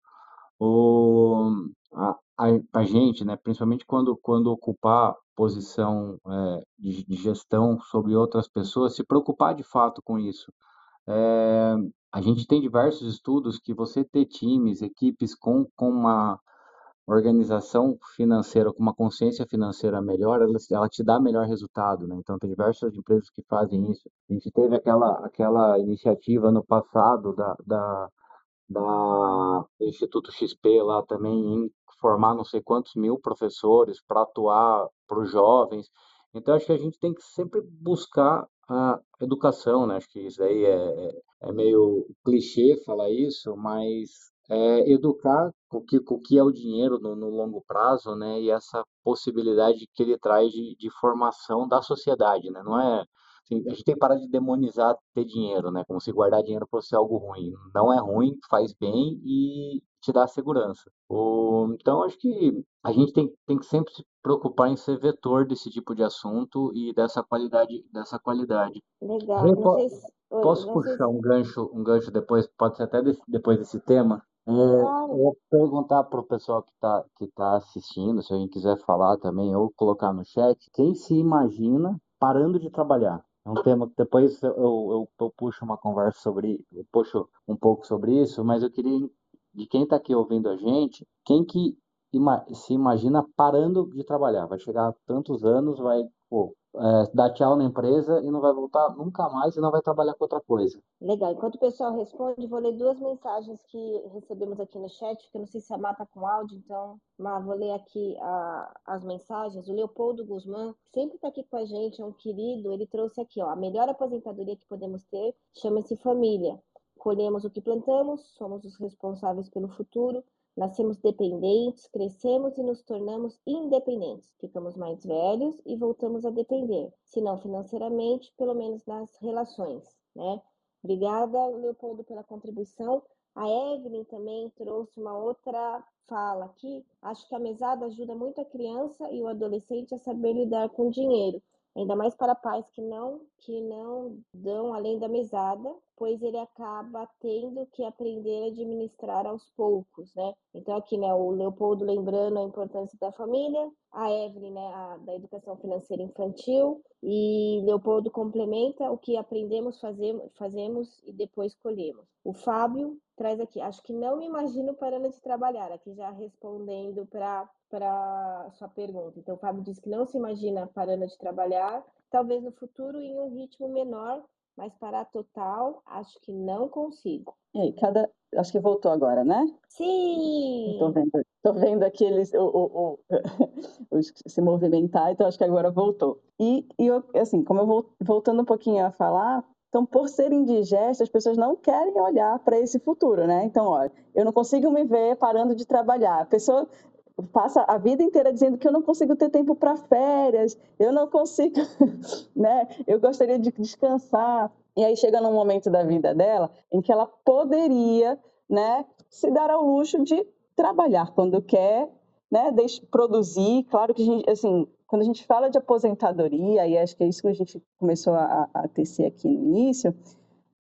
O, a, a, a, gente, né, principalmente quando, quando ocupar posição é, de de, gestão sobre outras pessoas, se preocupar de fato com isso. É, a gente tem diversos estudos que você ter times, equipes com, com uma organização financeira, com uma consciência financeira melhor, ela, ela te dá melhor resultado, né? Então, tem diversas empresas que fazem isso. A gente teve aquela, aquela iniciativa no passado da, da, da Instituto XP lá também em formar não sei quantos mil professores para atuar para os jovens. Então, acho que a gente tem que sempre buscar a educação, né? Acho que isso aí é, é, é meio clichê falar isso, mas é, educar o que, o que é o dinheiro no, no, longo prazo, né? E essa possibilidade que ele traz de, de formação da sociedade, né? Não é assim, a gente tem que parar de demonizar ter dinheiro, né? Como se guardar dinheiro fosse algo ruim. Não é ruim, faz bem e te dá segurança. O, então, acho que a gente tem, tem que sempre se preocupar em ser vetor desse tipo de assunto e dessa qualidade, dessa qualidade. Legal. Sei se... Posso puxar um gancho, um gancho depois, pode ser até desse, depois desse tema? É, eu vou perguntar para o pessoal que está que tá assistindo, se alguém quiser falar também, ou colocar no chat, quem se imagina parando de trabalhar? É um tema que depois eu, eu, eu puxo uma conversa sobre, eu puxo um pouco sobre isso, mas eu queria, de quem está aqui ouvindo a gente, quem que ima se imagina parando de trabalhar? Vai chegar a tantos anos, vai, pô, é, dar tchau na empresa e não vai voltar nunca mais e não vai trabalhar com outra coisa. Legal. Enquanto o pessoal responde, vou ler duas mensagens que recebemos aqui no chat, que eu não sei se a mata com áudio, então, mas vou ler aqui a, as mensagens. O Leopoldo Guzmán sempre está aqui com a gente, é um querido. Ele trouxe aqui, ó, a melhor aposentadoria que podemos ter chama-se família. Colhemos o que plantamos, somos os responsáveis pelo futuro. Nascemos dependentes, crescemos e nos tornamos independentes. Ficamos mais velhos e voltamos a depender, se não financeiramente, pelo menos nas relações, né? Obrigada, Leopoldo, pela contribuição. A Evelyn também trouxe uma outra fala aqui. Acho que a mesada ajuda muito a criança e o adolescente a saber lidar com dinheiro ainda mais para pais que não que não dão além da mesada, pois ele acaba tendo que aprender a administrar aos poucos, né? Então aqui, né, o Leopoldo lembrando a importância da família, a Evelyn, né, a, da educação financeira infantil, e Leopoldo complementa o que aprendemos, fazemos, fazemos e depois colhemos. O Fábio traz aqui, acho que não me imagino parando de trabalhar, aqui já respondendo para para sua pergunta. Então, o Fábio disse que não se imagina parando de trabalhar, talvez no futuro em um ritmo menor, mas parar total, acho que não consigo. E aí, cada. Acho que voltou agora, né? Sim! Estou vendo, tô vendo aqui eles o, o, o, [LAUGHS] se movimentar, então acho que agora voltou. E, e eu, assim, como eu vou voltando um pouquinho a falar, então, por serem indigestas, as pessoas não querem olhar para esse futuro, né? Então, olha, eu não consigo me ver parando de trabalhar. A pessoa passa a vida inteira dizendo que eu não consigo ter tempo para férias, eu não consigo, [LAUGHS] né? Eu gostaria de descansar. E aí chega num momento da vida dela em que ela poderia, né, se dar ao luxo de trabalhar quando quer, né, produzir. Claro que a gente, assim, quando a gente fala de aposentadoria, e acho que é isso que a gente começou a, a tecer aqui no início,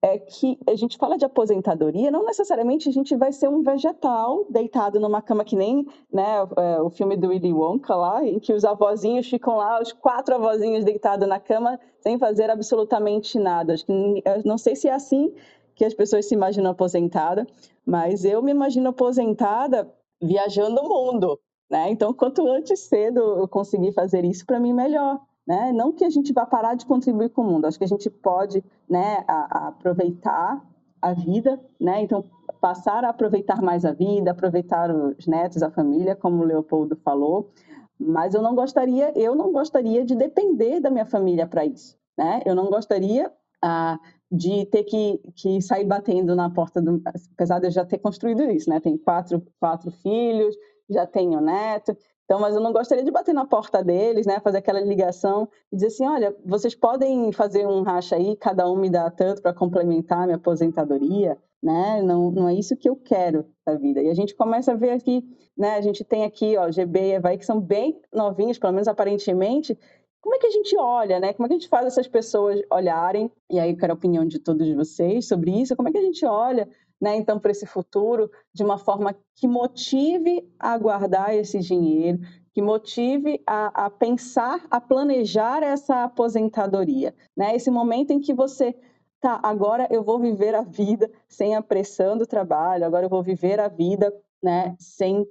é que a gente fala de aposentadoria, não necessariamente a gente vai ser um vegetal deitado numa cama que nem né, é, o filme do Willy Wonka lá, em que os avózinhos ficam lá, os quatro avózinhos deitados na cama sem fazer absolutamente nada. Acho que, não sei se é assim que as pessoas se imaginam aposentada, mas eu me imagino aposentada viajando o mundo, né? Então, quanto antes cedo eu conseguir fazer isso, para mim melhor. Né? Não que a gente vá parar de contribuir com o mundo, acho que a gente pode né, a, a aproveitar a vida, né? Então, passar a aproveitar mais a vida, aproveitar os netos, a família, como o Leopoldo falou, mas eu não gostaria, eu não gostaria de depender da minha família para isso, né? Eu não gostaria ah, de ter que, que sair batendo na porta do, apesar de eu já ter construído isso, né? Tenho quatro, quatro filhos, já tenho neto, então, mas eu não gostaria de bater na porta deles, né, fazer aquela ligação e dizer assim, olha, vocês podem fazer um racha aí, cada um me dá tanto para complementar minha aposentadoria, né? Não, não é isso que eu quero da vida. E a gente começa a ver aqui, né, a gente tem aqui, ó, GB e Evaí, que são bem novinhos, pelo menos aparentemente, como é que a gente olha, né? Como é que a gente faz essas pessoas olharem? E aí eu quero a opinião de todos vocês sobre isso. Como é que a gente olha né, então, para esse futuro, de uma forma que motive a guardar esse dinheiro, que motive a, a pensar, a planejar essa aposentadoria, né? Esse momento em que você tá, agora eu vou viver a vida sem a pressão do trabalho, agora eu vou viver a vida, né, sem,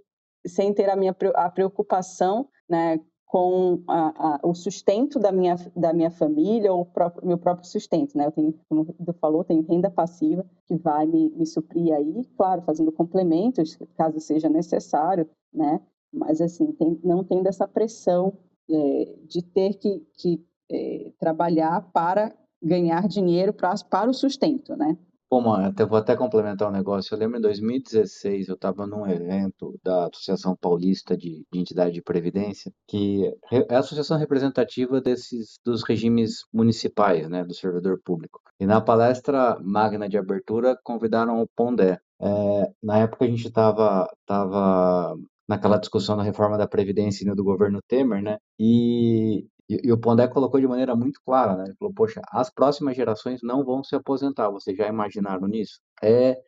sem ter a minha a preocupação, né, com a, a, o sustento da minha, da minha família ou próprio, meu próprio sustento, né? Eu tenho, como você falou, tenho renda passiva que vai me, me suprir aí, claro, fazendo complementos, caso seja necessário, né? Mas, assim, tem, não tendo essa pressão é, de ter que, que é, trabalhar para ganhar dinheiro pra, para o sustento, né? Bom, até, vou até complementar um negócio. Eu lembro em 2016, eu estava num evento da Associação Paulista de, de Entidade de Previdência, que é a associação representativa desses dos regimes municipais, né, do servidor público. E na palestra magna de abertura convidaram o Pondé. É, na época a gente estava tava naquela discussão da reforma da Previdência do governo Temer, né? E e, e, o Pondé colocou de maneira muito clara, né? Ele falou, poxa, as próximas gerações não vão se aposentar, vocês já imaginaram nisso? É,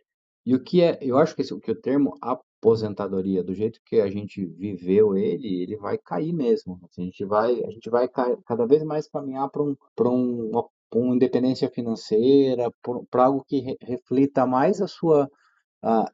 e o que é, eu acho que, esse, que o termo aposentadoria, do jeito que a gente viveu ele, ele vai cair mesmo. Assim, a gente vai, a gente vai cada vez mais caminhar para um, para um, uma, independência financeira, para algo que re, reflita mais a sua a,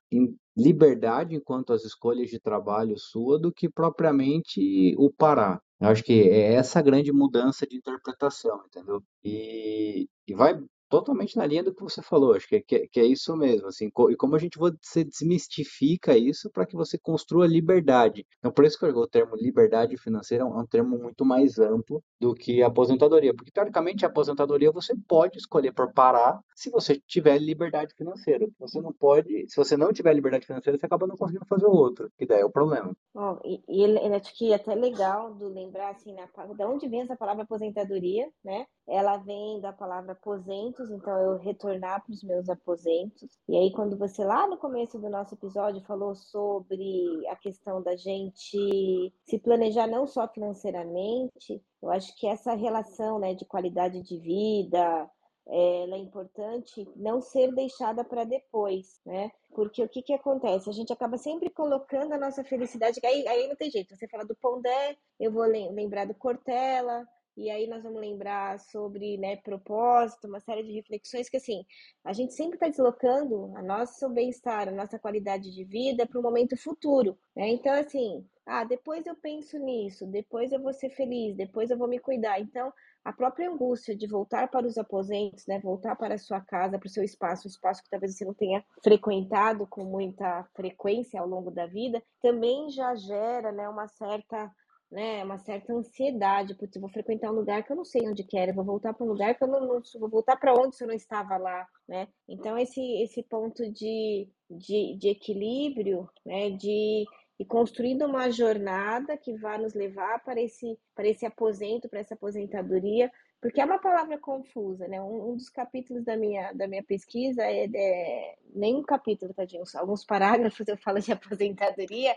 liberdade enquanto as escolhas de trabalho sua do que propriamente o parar. Eu acho que é essa grande mudança de interpretação, entendeu? E, e vai totalmente na linha do que você falou, acho que é, que, é, que é isso mesmo, assim, e como a gente você desmistifica isso para que você construa liberdade. Então, por isso que o termo liberdade financeira é um, é um termo muito mais amplo do que aposentadoria, porque teoricamente a aposentadoria você pode escolher por parar se você tiver liberdade financeira. Você não pode, se você não tiver liberdade financeira, você acaba não conseguindo fazer o outro, que daí é o problema. Bom, e, e acho que é até legal do lembrar assim, na, de onde vem essa palavra aposentadoria, né? Ela vem da palavra aposento aposentos, então eu retornar para os meus aposentos. E aí, quando você lá no começo do nosso episódio falou sobre a questão da gente se planejar não só financeiramente, eu acho que essa relação né, de qualidade de vida, ela é importante não ser deixada para depois, né? Porque o que, que acontece? A gente acaba sempre colocando a nossa felicidade, aí, aí não tem jeito. Você fala do Pondé, eu vou lembrar do Cortella, e aí nós vamos lembrar sobre né, propósito, uma série de reflexões que assim, a gente sempre está deslocando a nosso bem-estar, a nossa qualidade de vida para o momento futuro. Né? Então, assim, ah, depois eu penso nisso, depois eu vou ser feliz, depois eu vou me cuidar. Então, a própria angústia de voltar para os aposentos, né, voltar para a sua casa, para o seu espaço, um espaço que talvez você não tenha frequentado com muita frequência ao longo da vida, também já gera né, uma certa né, uma certa ansiedade, porque vou frequentar um lugar que eu não sei onde quero, vou voltar para um lugar que eu não, não vou voltar para onde se eu não estava lá, né? Então esse esse ponto de, de, de equilíbrio, né, de e construindo uma jornada que vai nos levar para esse para esse aposento, para essa aposentadoria, porque é uma palavra confusa, né? Um, um dos capítulos da minha da minha pesquisa é, é nem um capítulo, tadinho, alguns parágrafos eu falo de [LAUGHS] aposentadoria,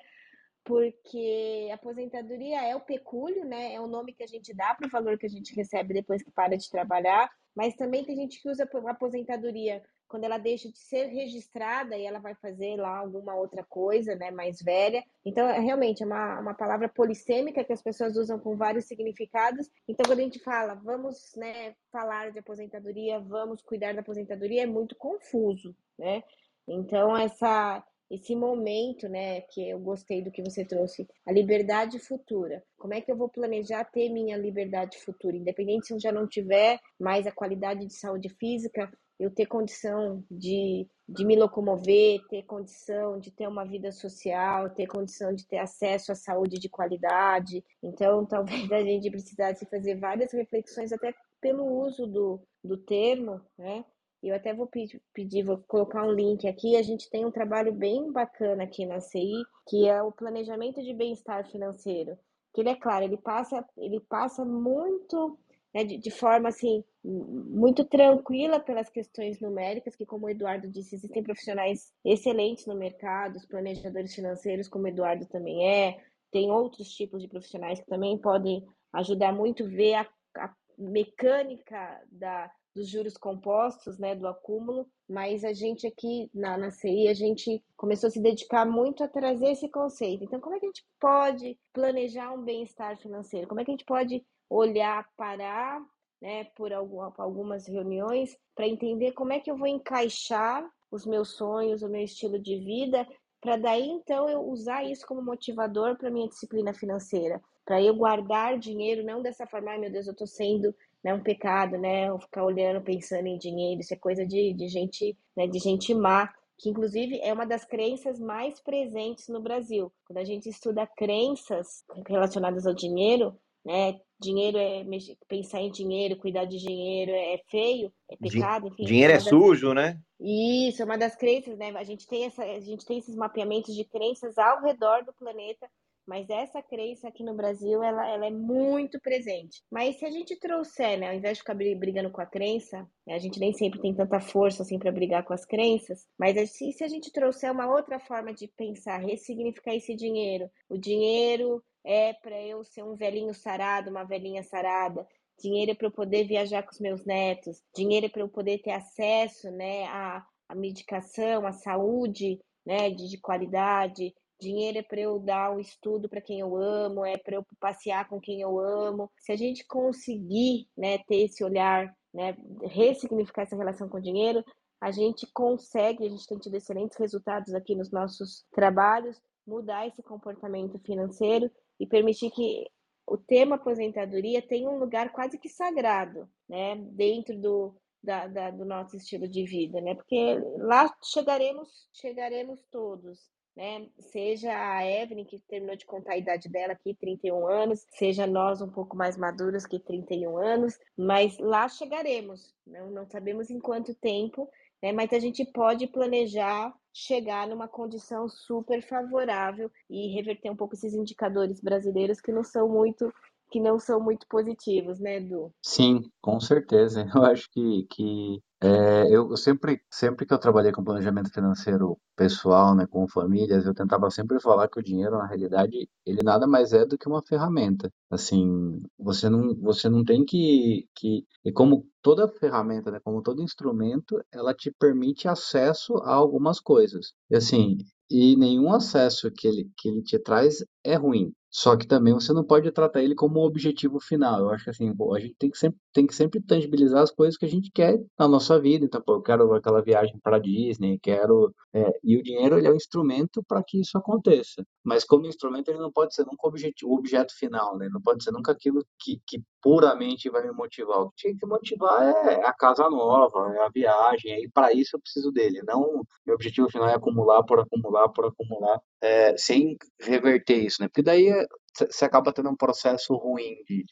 porque aposentadoria é o pecúlio, né? É o nome que a gente dá para o valor que a gente recebe depois que para de trabalhar, mas também tem gente que usa aposentadoria quando ela deixa de ser registrada e ela vai fazer lá alguma outra coisa, né, mais velha. Então, é, realmente, é uma, uma palavra polissêmica que as pessoas usam com vários significados. Então, quando a gente fala, vamos, né, falar de aposentadoria, vamos cuidar da aposentadoria, é muito confuso, né? Então, essa esse momento, né, que eu gostei do que você trouxe, a liberdade futura. Como é que eu vou planejar ter minha liberdade futura, independente se eu já não tiver mais a qualidade de saúde física, eu ter condição de, de me locomover, ter condição de ter uma vida social, ter condição de ter acesso à saúde de qualidade. Então, [LAUGHS] talvez a gente precisasse fazer várias reflexões até pelo uso do, do termo, né? Eu até vou pedir, vou colocar um link aqui. A gente tem um trabalho bem bacana aqui na CI, que é o planejamento de bem-estar financeiro. Que ele é claro, ele passa, ele passa muito né, de, de, forma assim muito tranquila pelas questões numéricas, que como o Eduardo disse, existem profissionais excelentes no mercado, os planejadores financeiros, como o Eduardo também é, tem outros tipos de profissionais que também podem ajudar muito ver a, a mecânica da, dos juros compostos, né, do acúmulo, mas a gente aqui na, na CI, a gente começou a se dedicar muito a trazer esse conceito. Então, como é que a gente pode planejar um bem-estar financeiro? Como é que a gente pode olhar, parar, né, por algumas reuniões para entender como é que eu vou encaixar os meus sonhos, o meu estilo de vida, para daí então eu usar isso como motivador para minha disciplina financeira, para eu guardar dinheiro não dessa forma, ai meu Deus, eu estou sendo né, um pecado, né, ficar olhando, pensando em dinheiro, isso é coisa de, de gente, né, de gente má, que inclusive é uma das crenças mais presentes no Brasil. Quando a gente estuda crenças relacionadas ao dinheiro, né, dinheiro é pensar em dinheiro, cuidar de dinheiro é feio, é pecado, enfim. Dinheiro é, das... sujo, né? Isso, é uma das crenças, né? A gente tem essa, a gente tem esses mapeamentos de crenças ao redor do planeta mas essa crença aqui no Brasil, ela, ela é muito presente. Mas se a gente trouxer, né, ao invés de ficar brigando com a crença, né, a gente nem sempre tem tanta força assim para brigar com as crenças, mas se, se a gente trouxer uma outra forma de pensar, ressignificar esse dinheiro, o dinheiro é para eu ser um velhinho sarado, uma velhinha sarada, dinheiro é para eu poder viajar com os meus netos, dinheiro é para eu poder ter acesso, né, à, à medicação, à saúde, né, de, de qualidade, dinheiro é para eu dar um estudo para quem eu amo, é para eu passear com quem eu amo. Se a gente conseguir, né, ter esse olhar, né, ressignificar essa relação com o dinheiro, a gente consegue, a gente tem tido excelentes resultados aqui nos nossos trabalhos, mudar esse comportamento financeiro e permitir que o tema aposentadoria tenha um lugar quase que sagrado, né, dentro do, da, da, do nosso estilo de vida, né? Porque lá chegaremos, chegaremos todos né? Seja a Evelyn, que terminou de contar a idade dela aqui, 31 anos, seja nós um pouco mais maduros que 31 anos, mas lá chegaremos, não, não sabemos em quanto tempo, né? Mas a gente pode planejar chegar numa condição super favorável e reverter um pouco esses indicadores brasileiros que não são muito que não são muito positivos, né, Edu? Sim, com certeza. [LAUGHS] Eu acho que, que é, eu sempre, sempre que eu trabalhei com planejamento financeiro pessoal, né, com famílias, eu tentava sempre falar que o dinheiro, na realidade, ele nada mais é do que uma ferramenta. Assim, você não, você não tem que, que, e como toda ferramenta, né, como todo instrumento, ela te permite acesso a algumas coisas. E assim, e nenhum acesso que ele, que ele te traz é ruim. Só que também você não pode tratar ele como objetivo final. Eu acho que assim, a gente tem que sempre, tem que sempre tangibilizar as coisas que a gente quer na nossa vida. Então, pô, eu quero aquela viagem para Disney, quero. É, e o dinheiro ele é um instrumento para que isso aconteça. Mas como instrumento, ele não pode ser nunca objetivo, o objeto final, né? Não pode ser nunca aquilo que, que puramente vai me motivar. O que tinha que motivar é a casa nova, é a viagem, e para isso eu preciso dele. Não, meu objetivo final é acumular por acumular por acumular, é, sem reverter isso, né? Porque daí é você acaba tendo um processo ruim de,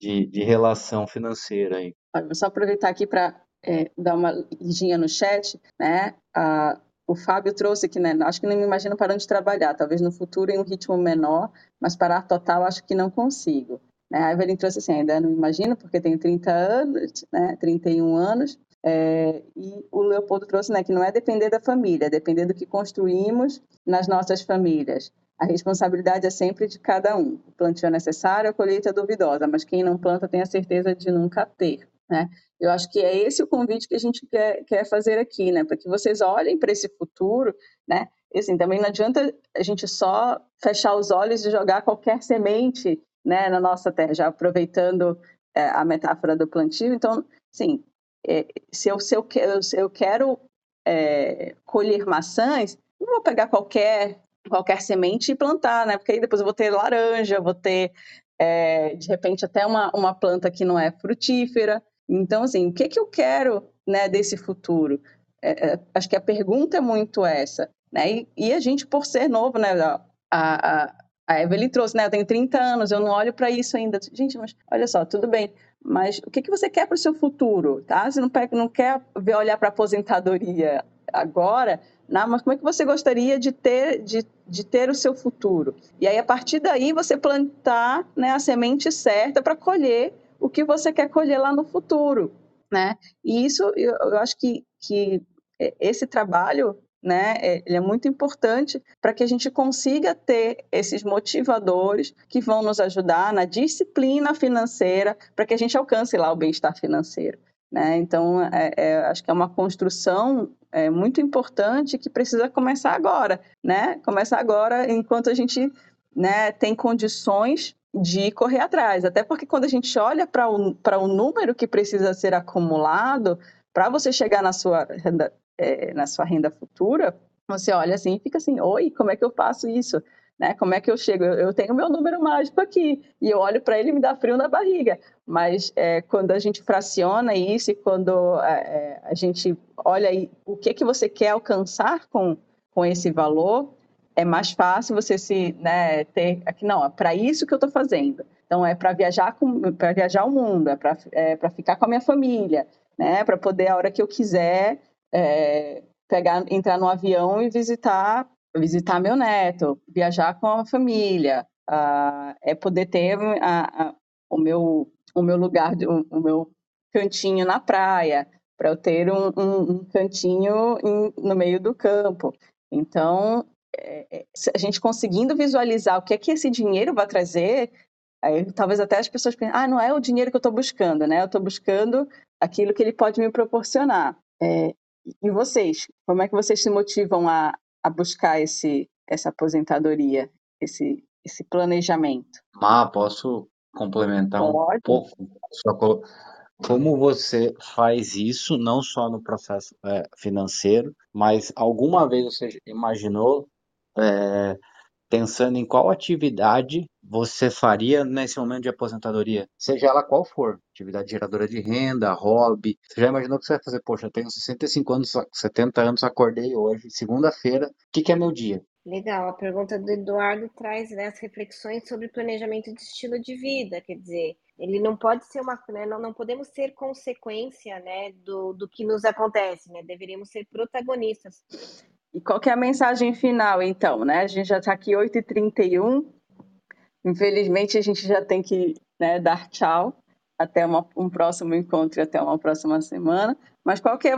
de, de relação financeira aí. Vou só aproveitar aqui para é, dar uma lidinha no chat, né? A, o Fábio trouxe aqui, né? Acho que não me imagino parando de trabalhar, talvez no futuro em um ritmo menor, mas parar total acho que não consigo. Né? A Evelyn trouxe assim, ainda não me imagino, porque tenho 30 anos, né? 31 anos, é, e o Leopoldo trouxe né, que não é depender da família, é depender do que construímos nas nossas famílias. A responsabilidade é sempre de cada um. O plantio é necessário, a colheita é duvidosa, mas quem não planta tem a certeza de nunca ter. Né? Eu acho que é esse o convite que a gente quer, quer fazer aqui, né? para que vocês olhem para esse futuro. Né? E, assim, também não adianta a gente só fechar os olhos e jogar qualquer semente né, na nossa terra, já aproveitando é, a metáfora do plantio. Então, sim, é, se, eu, se, eu, se eu quero é, colher maçãs, não vou pegar qualquer qualquer semente e plantar, né? Porque aí depois eu vou ter laranja, vou ter, é, de repente, até uma, uma planta que não é frutífera. Então, assim, o que, que eu quero né, desse futuro? É, é, acho que a pergunta é muito essa. Né? E, e a gente, por ser novo, né? A, a, a Evelyn trouxe, né? Eu tenho 30 anos, eu não olho para isso ainda. Gente, mas olha só, tudo bem. Mas o que, que você quer para o seu futuro? Tá? Você não, não quer ver, olhar para a aposentadoria agora, mas como é que você gostaria de ter, de, de ter o seu futuro? E aí, a partir daí, você plantar né, a semente certa para colher o que você quer colher lá no futuro. Né? E isso, eu, eu acho que, que esse trabalho né? É, ele é muito importante para que a gente consiga ter esses motivadores que vão nos ajudar na disciplina financeira para que a gente alcance lá o bem-estar financeiro. Né? Então, é, é, acho que é uma construção é, muito importante que precisa começar agora, né? Começar agora enquanto a gente né, tem condições de correr atrás. Até porque quando a gente olha para o, o número que precisa ser acumulado para você chegar na sua renda, é, na sua renda futura, você olha assim e fica assim, oi, como é que eu faço isso? Né? Como é que eu chego? Eu, tenho meu número mágico aqui e eu olho para ele e me dá frio na barriga. Mas é, quando a gente fraciona isso e quando é, é a gente olha aí, o que que você quer alcançar com, com esse valor, é mais fácil você se né, ter aqui não é para isso que eu estou fazendo então é para viajar para viajar o mundo é para é ficar com a minha família né para poder a hora que eu quiser é, pegar entrar no avião e visitar visitar meu neto viajar com a família uh, é poder ter a, a, o meu o meu lugar o, o meu cantinho na praia para eu ter um, um, um cantinho em, no meio do campo então é, é a gente conseguindo visualizar o que é que esse dinheiro vai trazer, aí talvez até as pessoas pensem, ah, não é o dinheiro que eu estou buscando, né? Eu estou buscando aquilo que ele pode me proporcionar. É, e vocês, como é que vocês se motivam a, a buscar esse, essa aposentadoria, esse, esse planejamento? Ah, posso complementar pode. um pouco? Só como você faz isso, não só no processo é, financeiro, mas alguma vez você imaginou é, pensando em qual atividade você faria nesse momento de aposentadoria, seja ela qual for, atividade geradora de renda, hobby. Você já imaginou que você vai fazer, poxa, tenho 65 anos, 70 anos, acordei hoje, segunda-feira, o que, que é meu dia? Legal, a pergunta do Eduardo traz né, as reflexões sobre planejamento de estilo de vida, quer dizer, ele não pode ser uma, né, não, não podemos ser consequência, né, do, do que nos acontece, né, deveríamos ser protagonistas. E qual é a mensagem final, então, né? A gente já está aqui 8h31, infelizmente a gente já tem que né, dar tchau, até uma, um próximo encontro e até uma próxima semana, mas qual é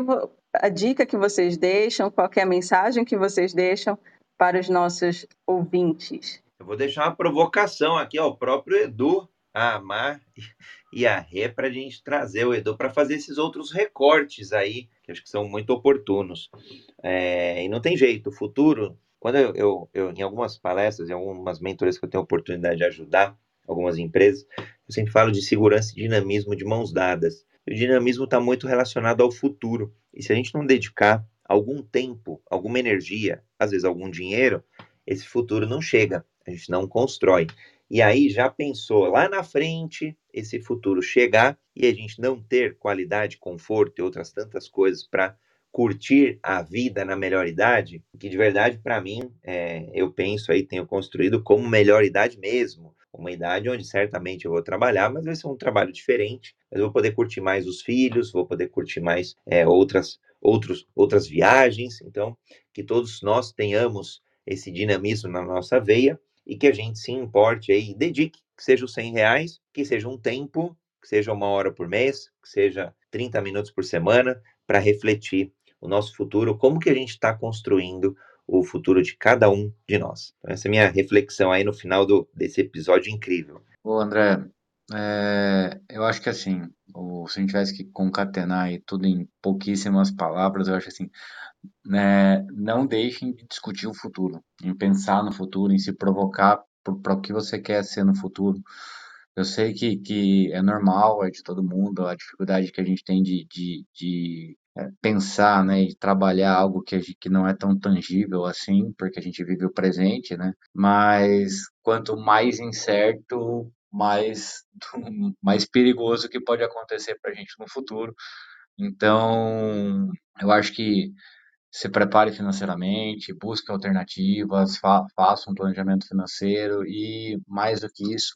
a dica que vocês deixam, qual é a mensagem que vocês deixam para os nossos ouvintes? Eu vou deixar uma provocação aqui ao próprio Edu, a Amar e a Rê para a gente trazer o Edu para fazer esses outros recortes aí, acho que são muito oportunos. É, e não tem jeito, o futuro, quando eu, eu, eu, em algumas palestras, em algumas mentorias que eu tenho oportunidade de ajudar algumas empresas, eu sempre falo de segurança e dinamismo de mãos dadas. O dinamismo está muito relacionado ao futuro. E se a gente não dedicar algum tempo, alguma energia, às vezes algum dinheiro, esse futuro não chega, a gente não constrói. E aí já pensou lá na frente esse futuro chegar e a gente não ter qualidade, conforto e outras tantas coisas para curtir a vida na melhor idade, que de verdade para mim é, eu penso aí tenho construído como melhor idade mesmo, uma idade onde certamente eu vou trabalhar, mas vai ser um trabalho diferente. Eu vou poder curtir mais os filhos, vou poder curtir mais é, outras outros, outras viagens. Então, que todos nós tenhamos esse dinamismo na nossa veia e que a gente se importe aí, dedique, que seja os 100 reais, que seja um tempo, que seja uma hora por mês, que seja 30 minutos por semana, para refletir o nosso futuro, como que a gente está construindo o futuro de cada um de nós. Então, essa é a minha reflexão aí no final do, desse episódio incrível. Ô André, é, eu acho que assim, o, se a gente tivesse que concatenar aí tudo em pouquíssimas palavras, eu acho assim, né, não deixem de discutir o futuro, em pensar no futuro, em se provocar para o que você quer ser no futuro. Eu sei que, que é normal, é de todo mundo, a dificuldade que a gente tem de, de, de é, pensar, né, e trabalhar algo que, que não é tão tangível assim, porque a gente vive o presente, né? Mas quanto mais incerto, mais, [LAUGHS] mais perigoso que pode acontecer para a gente no futuro. Então, eu acho que se prepare financeiramente, busque alternativas, fa faça um planejamento financeiro e, mais do que isso,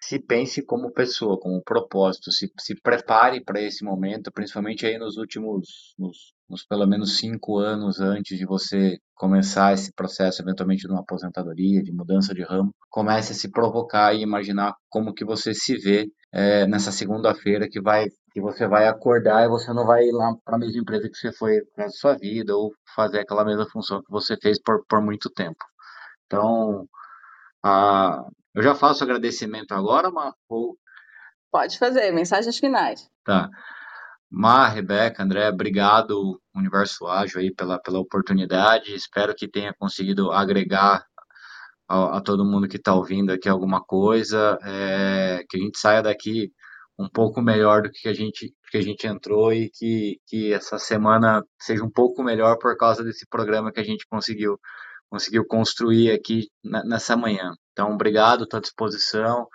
se pense como pessoa, como propósito, se, se prepare para esse momento, principalmente aí nos últimos, nos, nos, pelo menos cinco anos antes de você começar esse processo, eventualmente de uma aposentadoria, de mudança de ramo, comece a se provocar e imaginar como que você se vê é, nessa segunda-feira que vai que você vai acordar e você não vai ir lá para a mesma empresa que você foi na sua vida ou fazer aquela mesma função que você fez por, por muito tempo. Então, a, eu já faço agradecimento agora, mas ou... Pode fazer, mensagens finais. Tá. Mar, Rebeca, André, obrigado, Universo Ágil, aí, pela, pela oportunidade. Espero que tenha conseguido agregar a, a todo mundo que está ouvindo aqui alguma coisa, é, que a gente saia daqui um pouco melhor do que a gente, que a gente entrou e que, que essa semana seja um pouco melhor por causa desse programa que a gente conseguiu, conseguiu construir aqui nessa manhã. Então, obrigado, estou à disposição.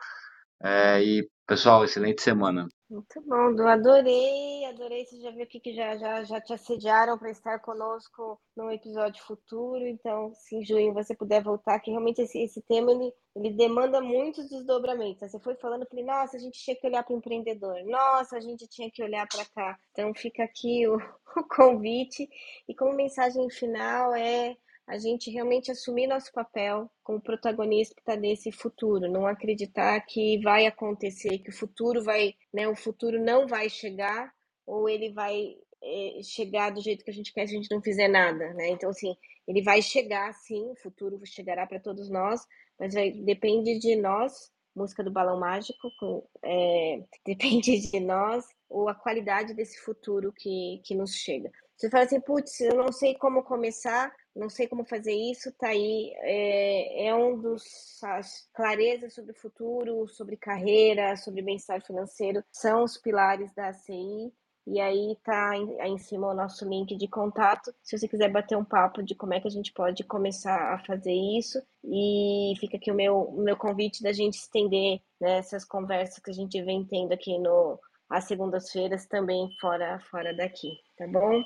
É, e, pessoal, excelente semana. Muito bom, Du. Adorei, adorei. Você já viu aqui que já, já, já te assediaram para estar conosco num episódio futuro. Então, se em junho você puder voltar, que realmente esse, esse tema ele, ele demanda muitos desdobramentos. Você foi falando, falei, nossa, a gente tinha que olhar para o empreendedor, nossa, a gente tinha que olhar para cá. Então, fica aqui o, [LAUGHS] o convite. E como mensagem final é a gente realmente assumir nosso papel como protagonista está nesse futuro, não acreditar que vai acontecer, que o futuro vai, né, o futuro não vai chegar ou ele vai é, chegar do jeito que a gente quer se a gente não fizer nada, né? Então assim, ele vai chegar sim, o futuro chegará para todos nós, mas vai, depende de nós, música do balão mágico, é, [LAUGHS] depende de nós ou a qualidade desse futuro que, que nos chega. Você fala assim, putz, eu não sei como começar, não sei como fazer isso, tá aí, é, é um dos as clarezas sobre o futuro, sobre carreira, sobre bem-estar financeiro, são os pilares da ACI, e aí tá em, aí em cima o nosso link de contato, se você quiser bater um papo de como é que a gente pode começar a fazer isso, e fica aqui o meu, o meu convite da gente estender né, essas conversas que a gente vem tendo aqui no às segundas-feiras também fora fora daqui, tá bom?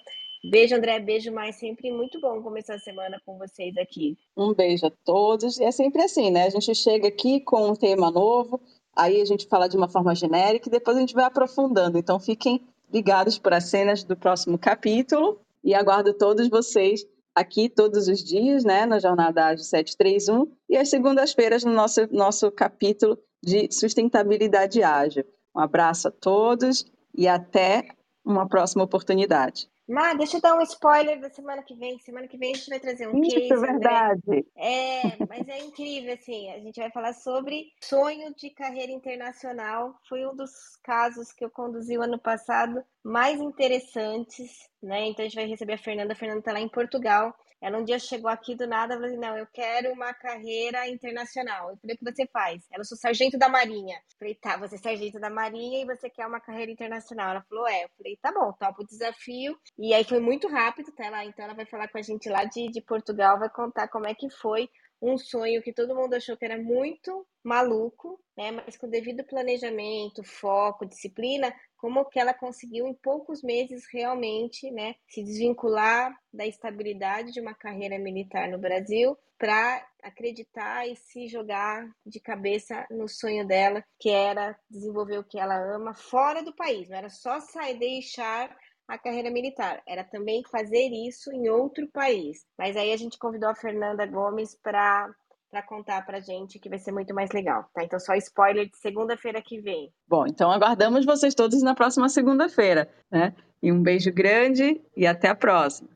Beijo, André. Beijo mais. Sempre muito bom começar a semana com vocês aqui. Um beijo a todos. E é sempre assim, né? A gente chega aqui com um tema novo, aí a gente fala de uma forma genérica e depois a gente vai aprofundando. Então fiquem ligados para as cenas do próximo capítulo e aguardo todos vocês aqui todos os dias, né, na Jornada Ágil 731 e às segundas-feiras no nosso, nosso capítulo de sustentabilidade ágil. Um abraço a todos e até uma próxima oportunidade. Má, deixa eu dar um spoiler da semana que vem. Semana que vem a gente vai trazer um Isso, case. é verdade. André. É, mas é incrível, assim. A gente vai falar sobre sonho de carreira internacional. Foi um dos casos que eu conduzi o ano passado mais interessantes, né? Então a gente vai receber a Fernanda. A Fernanda está lá em Portugal. Ela um dia chegou aqui do nada e falou assim: Não, eu quero uma carreira internacional. Eu falei: O que você faz? Ela, eu sou sargento da Marinha. Eu falei: Tá, você é sargento da Marinha e você quer uma carreira internacional. Ela falou: É. Eu falei: Tá bom, topa o desafio. E aí foi muito rápido, tá lá. Então ela vai falar com a gente lá de, de Portugal, vai contar como é que foi um sonho que todo mundo achou que era muito maluco, né? Mas com devido planejamento, foco, disciplina, como que ela conseguiu em poucos meses realmente, né, se desvincular da estabilidade de uma carreira militar no Brasil para acreditar e se jogar de cabeça no sonho dela, que era desenvolver o que ela ama fora do país. Não era só sair deixar a carreira militar, era também fazer isso em outro país. Mas aí a gente convidou a Fernanda Gomes para para contar para gente que vai ser muito mais legal, tá? Então só spoiler de segunda-feira que vem. Bom, então aguardamos vocês todos na próxima segunda-feira, né? E um beijo grande e até a próxima.